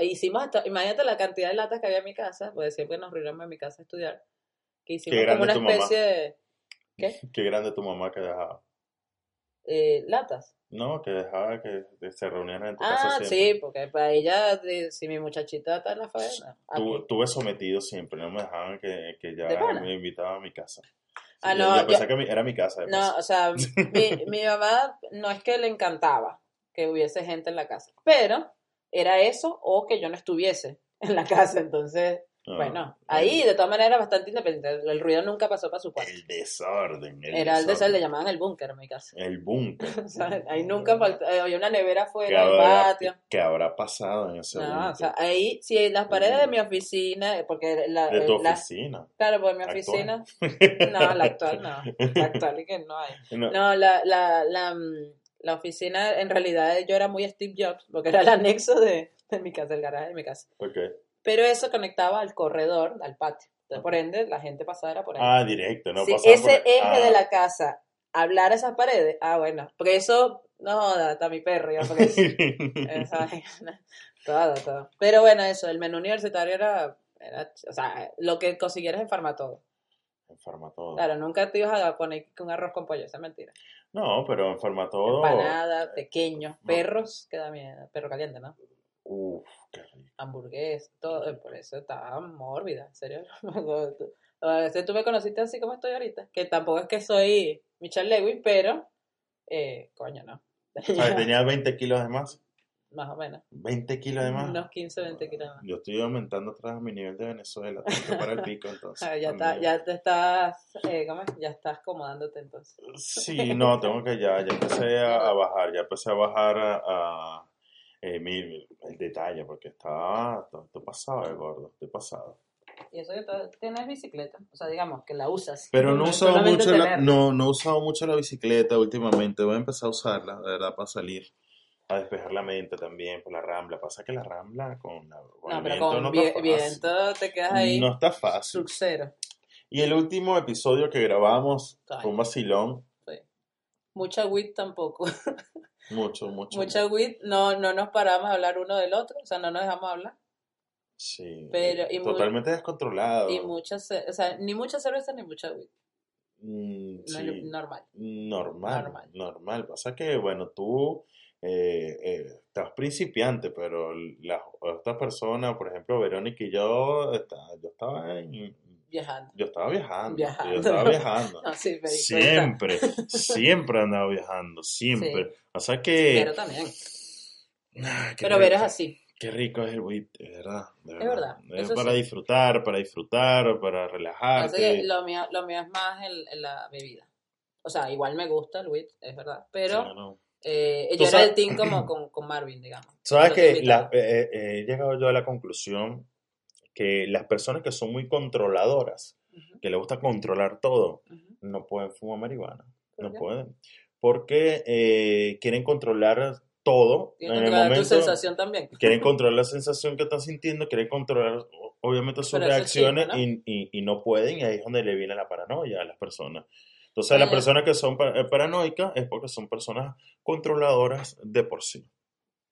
Hicimos hasta, imagínate la cantidad de latas que había en mi casa, porque siempre nos reunimos en mi casa a estudiar, que hicimos como grande una tu mamá. especie de Qué grande tu mamá que dejaba. eh, latas. No, que dejaba que se reunieran en tu casa Ah, sí, porque para ella, si mi muchachita está en la faena. Tuve sometido siempre, no me dejaban que, que ¿De ya me invitaba a mi casa. Ah, no, yo pensé yo- que mi- era mi casa. No, o sea, mi, mi mamá no es que le encantaba que hubiese gente en la casa, pero era eso o que yo no estuviese en la casa, entonces No, Bueno, ahí de todas maneras bastante independiente. El ruido nunca pasó para su cuarto. El desorden. El Era el de desorden. le llamaban el búnker en mi casa. El búnker. O sea, ahí nunca faltó, eh, había una nevera ¿Qué afuera, el habrá, patio. qué habrá pasado en ese No, búnker? o sea, ahí, si en las paredes de mi oficina, porque la, de tu la- oficina. claro, pues mi actual. oficina, no, la actual no, la actual es que no hay. No, No, la, la, la, mm, la oficina, en realidad yo era muy Steve Jobs, porque era el anexo de, de mi casa, el garaje de mi casa. ok. Pero eso conectaba al corredor, al patio. Entonces, por ende, la gente pasaba era por ahí. Ah, directo, no pasaba ese por- eje ah, de la casa hablara esas paredes, ah, bueno, porque eso, no está mi perro, ya, porque eso, esa todo, todo. Pero bueno, eso, el menú universitario era, era, o sea, lo que consiguieras en Farmatodo. Enferma todo. Claro, nunca te ibas a poner un arroz con pollo, esa es mentira. No, pero enferma todo. Empanada, pequeños, perros, que da miedo, perro caliente, ¿no? Uf, qué rico. Hamburgués, todo, eh, por eso estaba mórbida, en serio. A veces tú me conociste así como estoy ahorita, que tampoco es que soy Michelle Lewin, pero, eh, coño, no. O sea, tenía 20 kilos de más. Más o menos. 20 kilos de más. Unos 15, 20 kilos más. Yo estoy aumentando atrás mi nivel de Venezuela. Tengo que parar el pico entonces. Ah, ya, está, ya te estás, eh, ¿cómo es? Ya estás acomodándote entonces. Sí, no, tengo que ya, ya empecé a, a bajar, ya empecé a bajar a, a, eh, mi- el detalle, porque está, estoy, pasado de gordo, estoy pasado. Y eso que tienes bicicleta, o sea, digamos que la usas. Pero no he usado mucho la, no, no he usado mucho la bicicleta últimamente, voy a empezar a usarla, de verdad, para salir, a despejar la mente también por la rambla. Pasa que la rambla con, la, con No, el viento con no vi- está viento te quedas ahí No está fácil. Y el último episodio que grabamos Ay. fue un vacilón, Sí. Mucha wit tampoco. mucho, mucho. Mucha wit, no, no nos paramos a hablar uno del otro, o sea, no nos dejamos hablar. Sí, Pero- y totalmente descontrolado. Y mucha, ce- o sea, ni mucha cerveza ni mucha wit. Mm, No- sí. Normal. Normal, Normal. normal. Pasa que, bueno, tú eh, eh, estás principiante, pero las otras personas, por ejemplo, Verónica y yo, está- yo estaba en- Viajando. yo estaba viajando, Viajando. yo estaba viajando. No, sí, Siempre, siempre andaba viajando, siempre. O sea que... Pero también. Ah, Pero rico, así. Qué rico es el WIT, de verdad. de Es verdad, Es para sí. disfrutar, para disfrutar, para relajarte. lo mío, lo mío es más el, el- la bebida. O sea, igual me gusta el wit, es verdad. Pero Claro. Eh, yo era el team como con, con Marvin, digamos. Sabes que la- eh, eh, he llegado yo a la conclusión que las personas que son muy controladoras, Ujú, que les gusta controlar todo, ujú. no pueden fumar marihuana. ¿Por No qué? pueden. Porque eh, quieren controlar todo Y en el controlar tu momento. sensación también. Quieren controlar la sensación que están sintiendo, quieren controlar obviamente sus Pero reacciones chisme, ¿no? y, y- y no pueden, y ahí es donde le viene la paranoia a las personas. Entonces, Ah, las personas que son eh, paranoicas es porque son personas controladoras de por sí.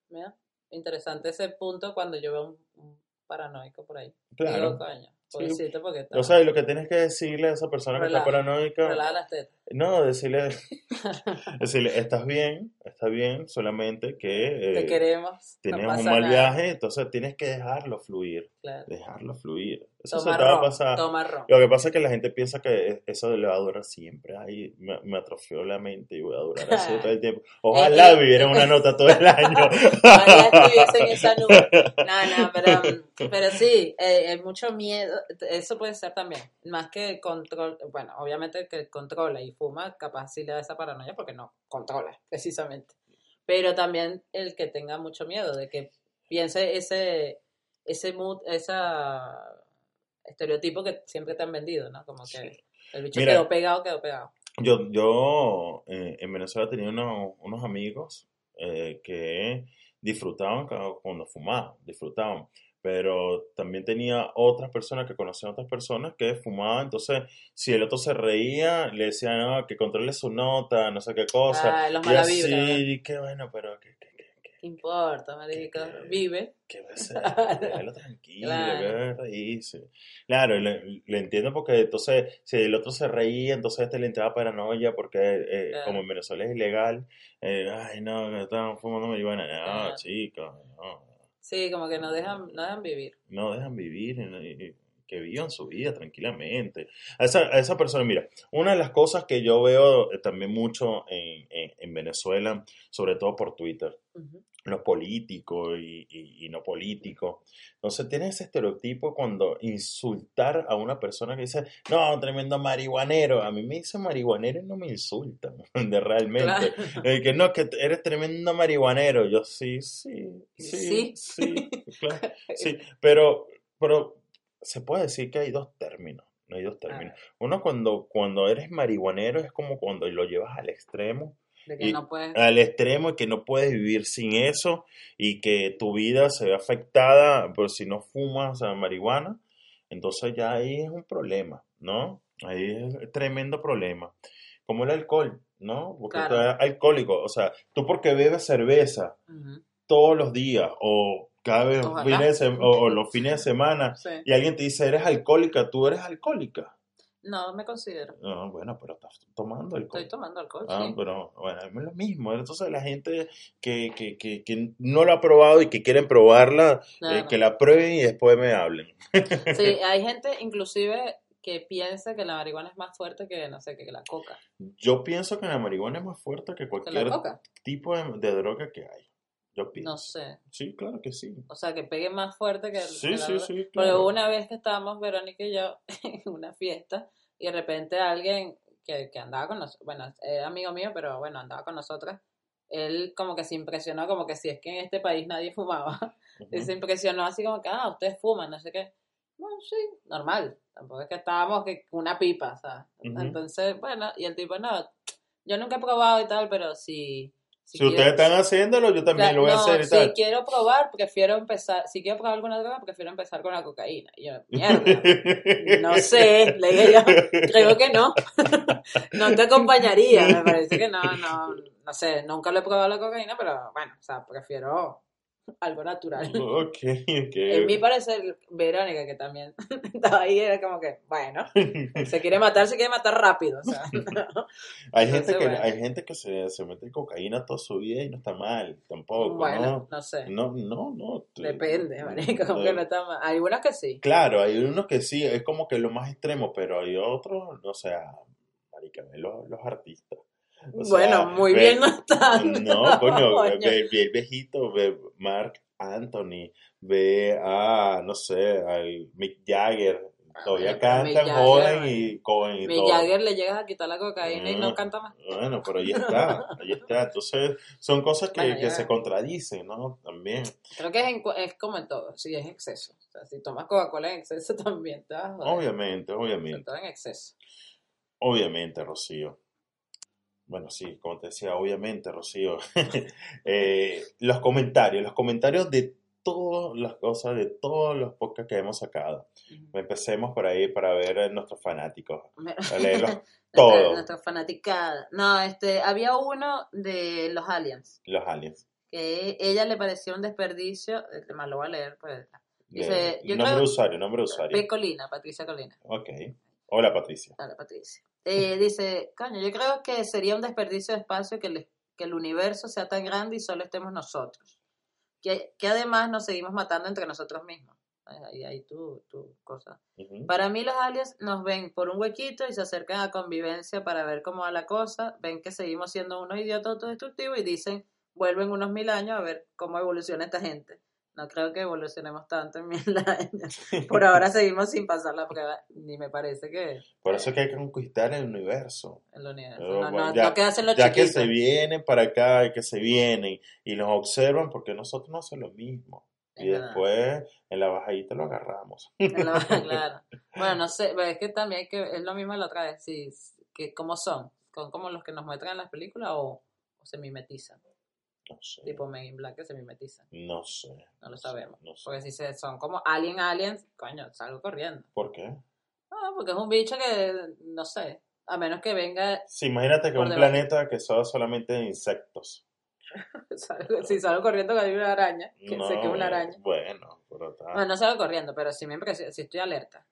Mira, interesante ese punto cuando yo veo un, paranoico por ahí. Claro. Digo, coño, pobrecito porque está... O sea, y lo que tienes que decirle a esa persona que está Relaja, paranoica, relaja las tetas. No, decirle, decirle, estás bien, está bien, solamente que Te eh, queremos. tienes no un mal nada. viaje, entonces tienes que dejarlo fluir, Claro. dejarlo fluir. Eso Toma se te va a pasar. toma. Lo que pasa es que la gente piensa que eso le va a durar siempre. Ay, me, me atrofió la mente y voy a durar así todo el tiempo. Ojalá viviera una nota todo el año. Ojalá estuviese en esa nube. No, no, pero, pero sí, eh, hay mucho miedo. Eso puede ser también. Más que control. Bueno, obviamente que controla y fuma, capaz sí le da esa paranoia porque no controla, precisamente. Pero también el que tenga mucho miedo de que piense ese, ese mood, esa estereotipo que siempre te han vendido, ¿no? Como que el bicho Mira. quedó pegado, quedó pegado. Yo, yo eh, en Venezuela tenía unos, unos amigos eh, que disfrutaban cuando fumaban, disfrutaban. Pero también tenía otras personas que conocían otras personas que fumaban. Entonces, si el otro se reía, le decían no, que controle su nota, no sé qué cosa. Ah, los y así, y qué bueno, pero ¿qué, qué, qué, qué, ¿Qué importa, marico? que- Vive. qué va a ser? Déjalo tranquilo, Claro. que a reírse. Claro, le, le entiendo porque entonces, si el otro se reía, entonces a este le entraba paranoia porque eh, Claro. como en Venezuela es ilegal, eh, ay no, que estaban fumando marihuana. No, Claro. chicos, no, Sí, como que no dejan, no dejan vivir. no dejan vivir, que vivan su vida tranquilamente. A esa, esa persona, mira, una de las cosas que yo veo eh, también mucho en- en Venezuela, sobre todo por Twitter, Ujú. lo político y, y- y no político. Entonces tiene ese estereotipo cuando insultar a una persona que dice, no, tremendo marihuanero. A mí me dicen marihuanero y no me insultan, de realmente. Claro. Eh, que no, que eres tremendo marihuanero. Yo sí, sí, sí, Sí. sí, claro, sí. Pero, pero se puede decir que hay dos términos. No hay dos términos. Uno cuando, cuando eres marihuanero es como cuando lo llevas al extremo De que Y- no puedes. al extremo y que no puedes vivir sin eso y que tu vida se ve afectada por si no fumas a marihuana, entonces ya ahí es un problema, ¿no? Ahí es tremendo problema. Como el alcohol, ¿no? Porque Claro. tú eres alcohólico, o sea, tú porque bebes cerveza todos los días o cada vez fines de o, o los fines de semana Sí. y alguien te dice, eres alcohólica, tú eres alcohólica. No, me considero. No, bueno, pero estás tomando alcohol. Estoy tomando alcohol, Ah, sí. pero bueno, es lo mismo. Entonces la gente que, que, que, que no lo ha probado y que quieren probarla, eh, que la prueben y después me hablen. Sí, hay gente inclusive que piensa que la marihuana es más fuerte que, no sé, que la coca. Yo pienso que la marihuana es más fuerte que cualquier tipo de, de droga que hay. Yo pienso. No sé. Sí, claro que sí. O sea, que pegue más fuerte que, Sí, que la sí, sí, Porque claro. hubo una vez que estábamos, Verónica y yo, en una fiesta, y de repente alguien que, que andaba con nosotros, bueno, era amigo mío, pero bueno, andaba con nosotras, él como que se impresionó, como que si es que en este país nadie fumaba, y se impresionó así como que, ah, ustedes fuman, no sé qué. Bueno, sí, normal, tampoco es que estábamos que una pipa, ¿sabes? Ujú. Entonces, bueno, y el tipo, no, yo nunca he probado y tal, pero si... Si ustedes están haciéndolo, yo también lo voy a hacer y si tal. quiero probar, prefiero empezar, si quiero probar alguna droga, prefiero empezar con la cocaína. Y yo, mierda, no sé, le dije yo, creo que no, no te acompañaría, me parece que no, no, no sé, nunca lo he probado la cocaína, pero bueno, o sea, prefiero algo natural. ok, En mi ok. parecer, Verónica, que también estaba ahí, era como que, bueno, se quiere matar, se quiere matar rápido, o sea, Hay gente Entonces, que, bueno. hay gente que se, se mete cocaína toda su vida y no está mal, tampoco, bueno, ¿no? no sé, No, no, no. depende, marico, como que no está mal. Algunos que sí. Claro, hay unos que sí, es como que lo más extremo, pero hay otros, o sea, marica, los, los artistas. O sea, bueno, muy ve- bien no están. No, coño, Coño. ve, ve el viejito, ve Mark Anthony, ve a, no sé, al Mick Jagger, todavía cantan bueno. y joven y Mick todo. Jagger le llegas a quitar la cocaína y no Mm. canta más. Bueno, pero ahí está, ahí está. Entonces, son cosas que, Bueno, que se contradicen, ¿no? También. Creo que es, en es como en todo, sí, es exceso. O sea, si tomas Coca-Cola en exceso también te vas a. Obviamente, obviamente. todo en exceso. Obviamente, Rocío. Bueno, sí, como te decía, obviamente, Rocío. Eh, los comentarios, los comentarios de todas las cosas, de todos los podcasts que hemos sacado. Ujú. Empecemos por ahí para ver a nuestros fanáticos. A leerlos todos, nuestra fanaticada. No, este, había uno de los aliens, los aliens. que ella le pareció un desperdicio, más lo voy a leer, pues. Dice, yo nombre de creo- usuario, nombre de usuario. P. Colina, Patricia Colina. Ok. Hola, Patricia. Dale, Patricia. Eh, dice, coño, yo creo que sería un desperdicio de espacio que el, que el universo sea tan grande y solo estemos nosotros. Que, que además nos seguimos matando entre nosotros mismos. Ahí, ahí tu, tu cosa. Para mí los aliens nos ven por un huequito y se acercan a convivencia para ver cómo va la cosa, ven que seguimos siendo unos idiotas autodestructivos y dicen, vuelven unos mil años a ver cómo evoluciona esta gente. No creo que evolucionemos tanto en mil años. Por ahora seguimos sin pasar la prueba, ni me parece que Por eso es que hay que conquistar el universo. el universo. Pero, No, bueno, no, ya- no quedarse en los ya que se vienen para acá, que se vienen y nos observan, porque nosotros no hacemos lo mismo. Y verdad. después en la bajadita lo agarramos. La- claro. Bueno, no sé, pero es que también hay que, es lo mismo la otra vez, sí, que cómo son, son como los que nos muestran en las películas o, o se mimetizan, No sé. tipo Men in Black que se mimetizan, No sé. no lo sabemos. No sé. Porque si se, son como alien aliens, coño, salgo corriendo. ¿Por qué? Ah, porque es un bicho que, no sé, a menos que venga, Sí, imagínate que un debajo. planeta que son solamente de insectos. salgo- si salgo corriendo que hay una araña, que sé que es una araña. Bueno, pero está. Bueno, no salgo corriendo, pero sí me si estoy alerta.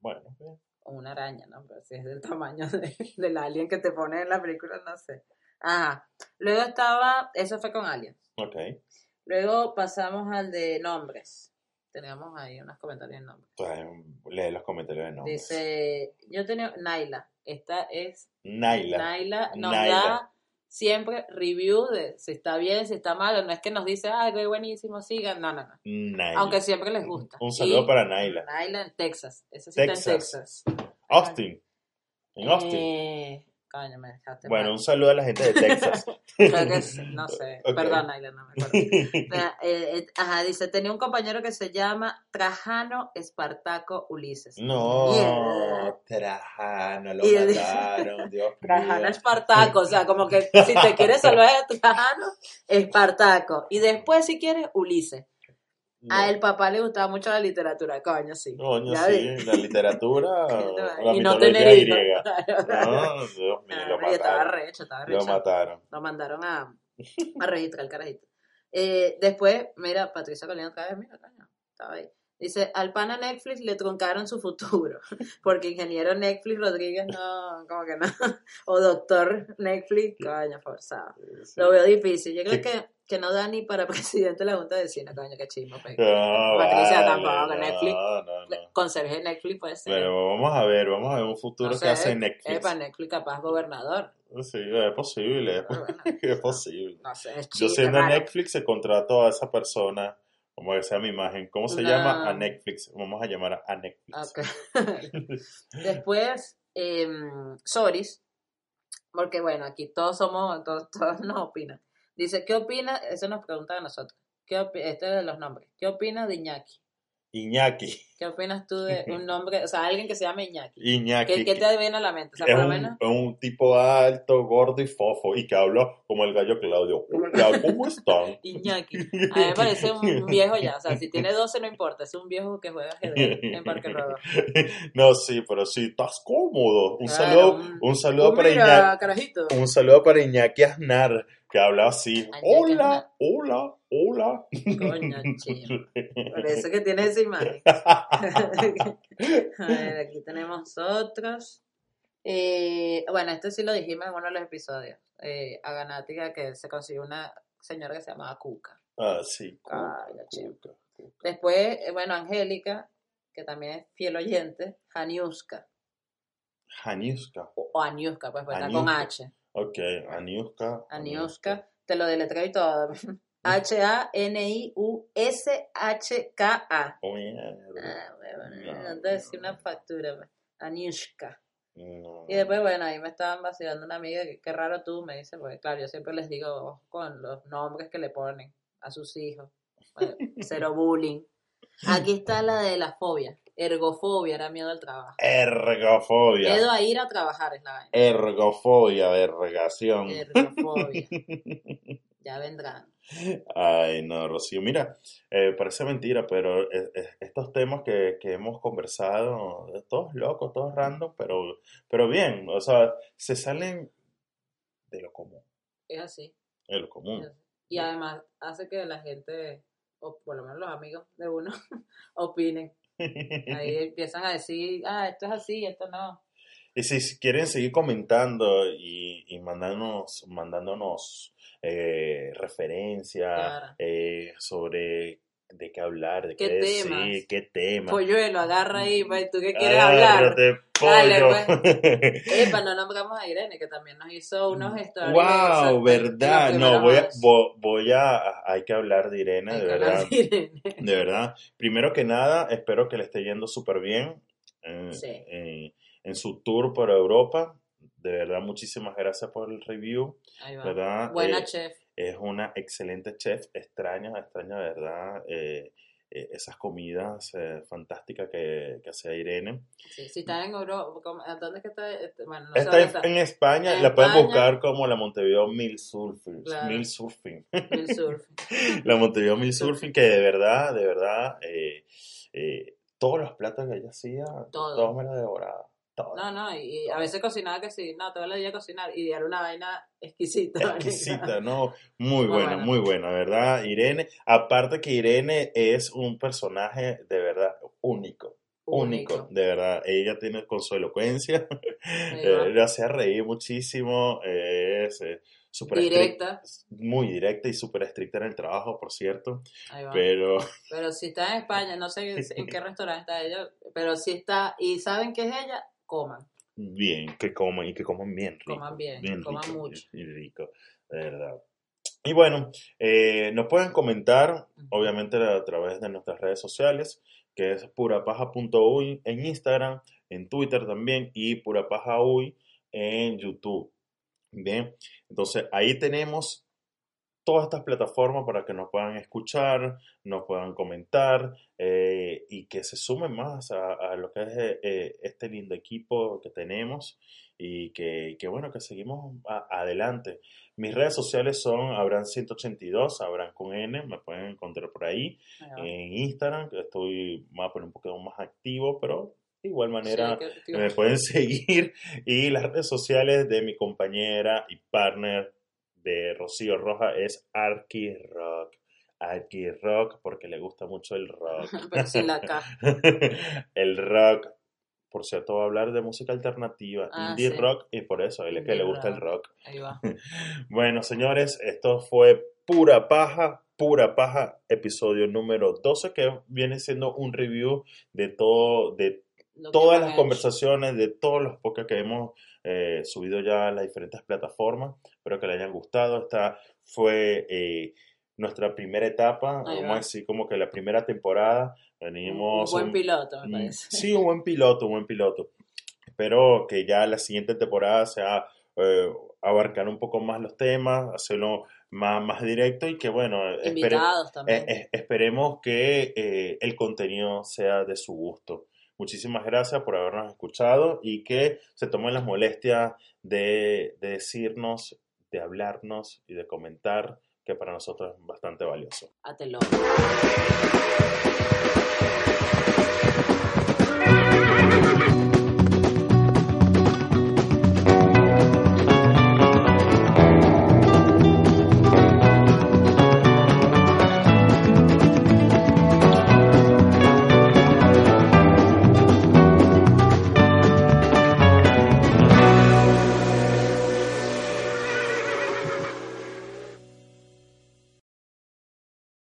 Bueno, bien. una araña, ¿no? Pero si es del tamaño de- del alien que te pone en la película, no sé. Ajá. Luego estaba, eso fue con aliens. ok. Luego pasamos al de nombres. Tenemos ahí unos comentarios en nombres. Pues, lee los comentarios de nombres. Dice, yo tenía Naila. Esta es Naila. Naila. Nos Naila. da siempre review de si está bien, si está mal, no es que nos dice, ay, qué buenísimo, sigan, no, no, no. Naila. Aunque siempre les gusta. Un saludo Y para Naila. Naila en Texas, eso sí está en Texas. Texas. Austin. En Austin. Eh, coño, me dejaste bueno, mal. un saludo a la gente de Texas. Creo que no sé, Ok. perdón, Naila, no me acuerdo. Eh, eh, ajá, dice, tenía un compañero que se llama Trajano Espartaco Ulises. No. Trajano, lo mataron, Dios Trajano. Espartaco, o sea, como que si te quieres salvar de Trajano, Espartaco. Y después, si quieres, Ulises. A el papá le gustaba mucho la literatura, coño, sí. Coño, Ya sí, vi. la literatura, la y no tener hijos. No, Dios mío, Ah, lo estaba mataron. recho, estaba Lo recho. mataron. Lo mandaron a, a registrar el carajito. Eh, después, mira, Patricia Colina otra vez, mira, coño, estaba ahí. Dice, al pana Netflix le truncaron su futuro, porque ingeniero Netflix Rodríguez no, como que no, o doctor Netflix, coño, forzado. Sí. Lo veo difícil, yo creo que, que no da ni para presidente de la Junta de Cine, coño, qué chismo. pues. No, Patricia vale, tampoco, no, Netflix. No, no. Conserje Netflix puede ser. Pero vamos a ver, vamos a ver un futuro que hace Netflix. Epa, Netflix capaz gobernador. Sí, es posible, es, bueno, es posible. no sé, es Yo siendo raro. Netflix se contrató a esa persona, como que sea mi imagen. ¿Cómo se llama? A Netflix. Vamos a llamar a Netflix. Ok. Después, eh, Soris, porque bueno, aquí todos somos, todos, todos nos opinan. Dice, ¿qué opina? Eso nos preguntan a nosotros. ¿Qué este es de los nombres. ¿Qué opinas de Iñaki? Iñaki. ¿Qué opinas tú de un nombre, o sea, alguien que se llame Iñaki? Iñaki. ¿Qué, qué te viene a la mente? O sea, es, por lo un, menos, es un tipo alto, gordo y fofo y que habla como el gallo Claudio. Hola, ¿cómo están? Iñaki. A mí me parece un viejo ya, o sea, si tiene 12 no importa, es un viejo que juega ajedrez en Parque Rodó. No, sí, pero sí, estás cómodo. Un Claro, saludo, un- un saludo para mira, Iñaki. carajito. Un saludo para Iñaki Aznar, que habla así. Hola, hola, hola. Coño, chino. Por eso que tiene esa imagen. A ver, aquí tenemos otros. Eh, bueno, este sí lo dijimos en uno de los episodios. Eh, a Ganática que se consiguió una señora que se llamaba Cuca. ah, sí. Ay. Cuca, Cuca. Después, eh, bueno, Angélica, que también es fiel oyente, Janiuska. Janiuska. O, o Aniuska, pues, pues está con. H. Ok, Aniuska. Aniuska, te lo deletreo y todo. H-A-N-I-U-S-H-K-A. Oh, mierda. Ah, bueno, No, no te decía no. una factura. pues. Aniushka. No. Y después, bueno, ahí me estaban vacilando una amiga, que qué raro tú, me dice, porque claro, yo siempre les digo con los nombres que le ponen a sus hijos. Bueno, cero bullying. Aquí está la de la fobia. Ergofobia, era miedo al trabajo. Ergofobia. Miedo a ir a trabajar es la vaina. Ergofobia, vergación. Ergofobia. Ya vendrán. Ay, no, Rocío. Mira, eh, parece mentira, pero eh, eh, estos temas que, que hemos conversado, todos locos, todos random, pero, pero bien, o sea, se salen de lo común, Es así. de lo común. Y además hace que la gente, o por lo menos los amigos de uno, opinen. Ahí empiezan a decir, ah, esto es así, esto no. Y si, quieren seguir comentando y, y mandándonos, mandándonos eh, referencias Claro. eh, sobre de qué hablar, de qué, ¿Qué decir, qué tema. Polluelo, agarra ahí, pues, ¿tú qué quieres hablar? Agárrate, Dale, pollo. Epa, no nombramos a Irene, que también nos hizo unos stories. Wow, verdad. No, voy a, voy a, hay que hablar de Irene, Hay de verdad. de Irene. De verdad. Primero que nada, espero que le esté yendo súper bien en, Sí. en- en su tour por Europa. De verdad, muchísimas gracias por el review. Ahí va. ¿Verdad? Buena Eh, chef. Es una excelente chef. Extraña, extraña, de verdad, eh, eh, esas comidas eh, fantásticas que, que hacía Irene. Sí, si está en Europa, ¿cómo- ¿a ¿dónde es que está? Este, Bueno, no Está en, está. en España, En la pueden España. buscar como la Montevideo Mill Surfing. Claro. Mill Surfing. La Montevideo Mill Surfing, que de verdad, de verdad, todos los platos que ella hacía, Todo. todos me los devoraba. Todo. No, no, y, a veces cocinaba que sí, no, todo el día cocinar y era una vaina exquisita. Exquisita, ¿no? Muy Muy buena, buena. muy buena, ¿verdad? Irene, aparte que Irene es un personaje de verdad único. Único, de verdad. Ella tiene con su elocuencia, eh, le hacía reír muchísimo, eh, es eh, súper Directa. estric- muy directa y súper estricta en el trabajo, por cierto, pero Pero si está en España, no sé en qué restaurante está ella, pero si está y saben que es ella, coman. bien, que coman y que coman bien rico. Coman bien, coman mucho. Y rico, de verdad. Y bueno, eh, nos pueden comentar, obviamente a través de nuestras redes sociales, que es purapaja.uy en Instagram, en Twitter también y purapaja.uy en YouTube. Bien, entonces ahí tenemos todas estas plataformas para que nos puedan escuchar, nos puedan comentar eh, y que se sumen más a, lo que es eh, este lindo equipo que tenemos y que, bueno, que seguimos adelante. Mis redes sociales son Abran182, Abran con N, me pueden encontrar por ahí. En Instagram, que estoy más, un poquito más activo, pero de igual manera me pueden seguir. Y las redes sociales de mi compañera y partner de Rocío Roja es Arky Rock. Arky Rock porque le gusta mucho el rock. el rock. Por cierto, va a hablar de música alternativa, ah, indie rock, y por eso, él es que le gusta el rock. Ahí va. bueno, señores, esto fue pura paja, pura paja, episodio número 12, que viene siendo un review de todo, de todas las conversaciones, de todos los podcasts que hemos eh, subido ya a las diferentes plataformas. Espero que les hayan gustado. Esta fue eh, nuestra primera etapa, vamos a decir como que la primera temporada. Venimos un buen piloto, me parece. Sí, un buen piloto, un buen piloto. Espero que ya la siguiente temporada sea eh, abarcar un poco más los temas, hacerlo más, más directo y que bueno, esperemos que el contenido sea de su gusto. Muchísimas gracias por habernos escuchado y que se tomen las molestias de, de decirnos, de hablarnos y de comentar, que para nosotros es bastante valioso.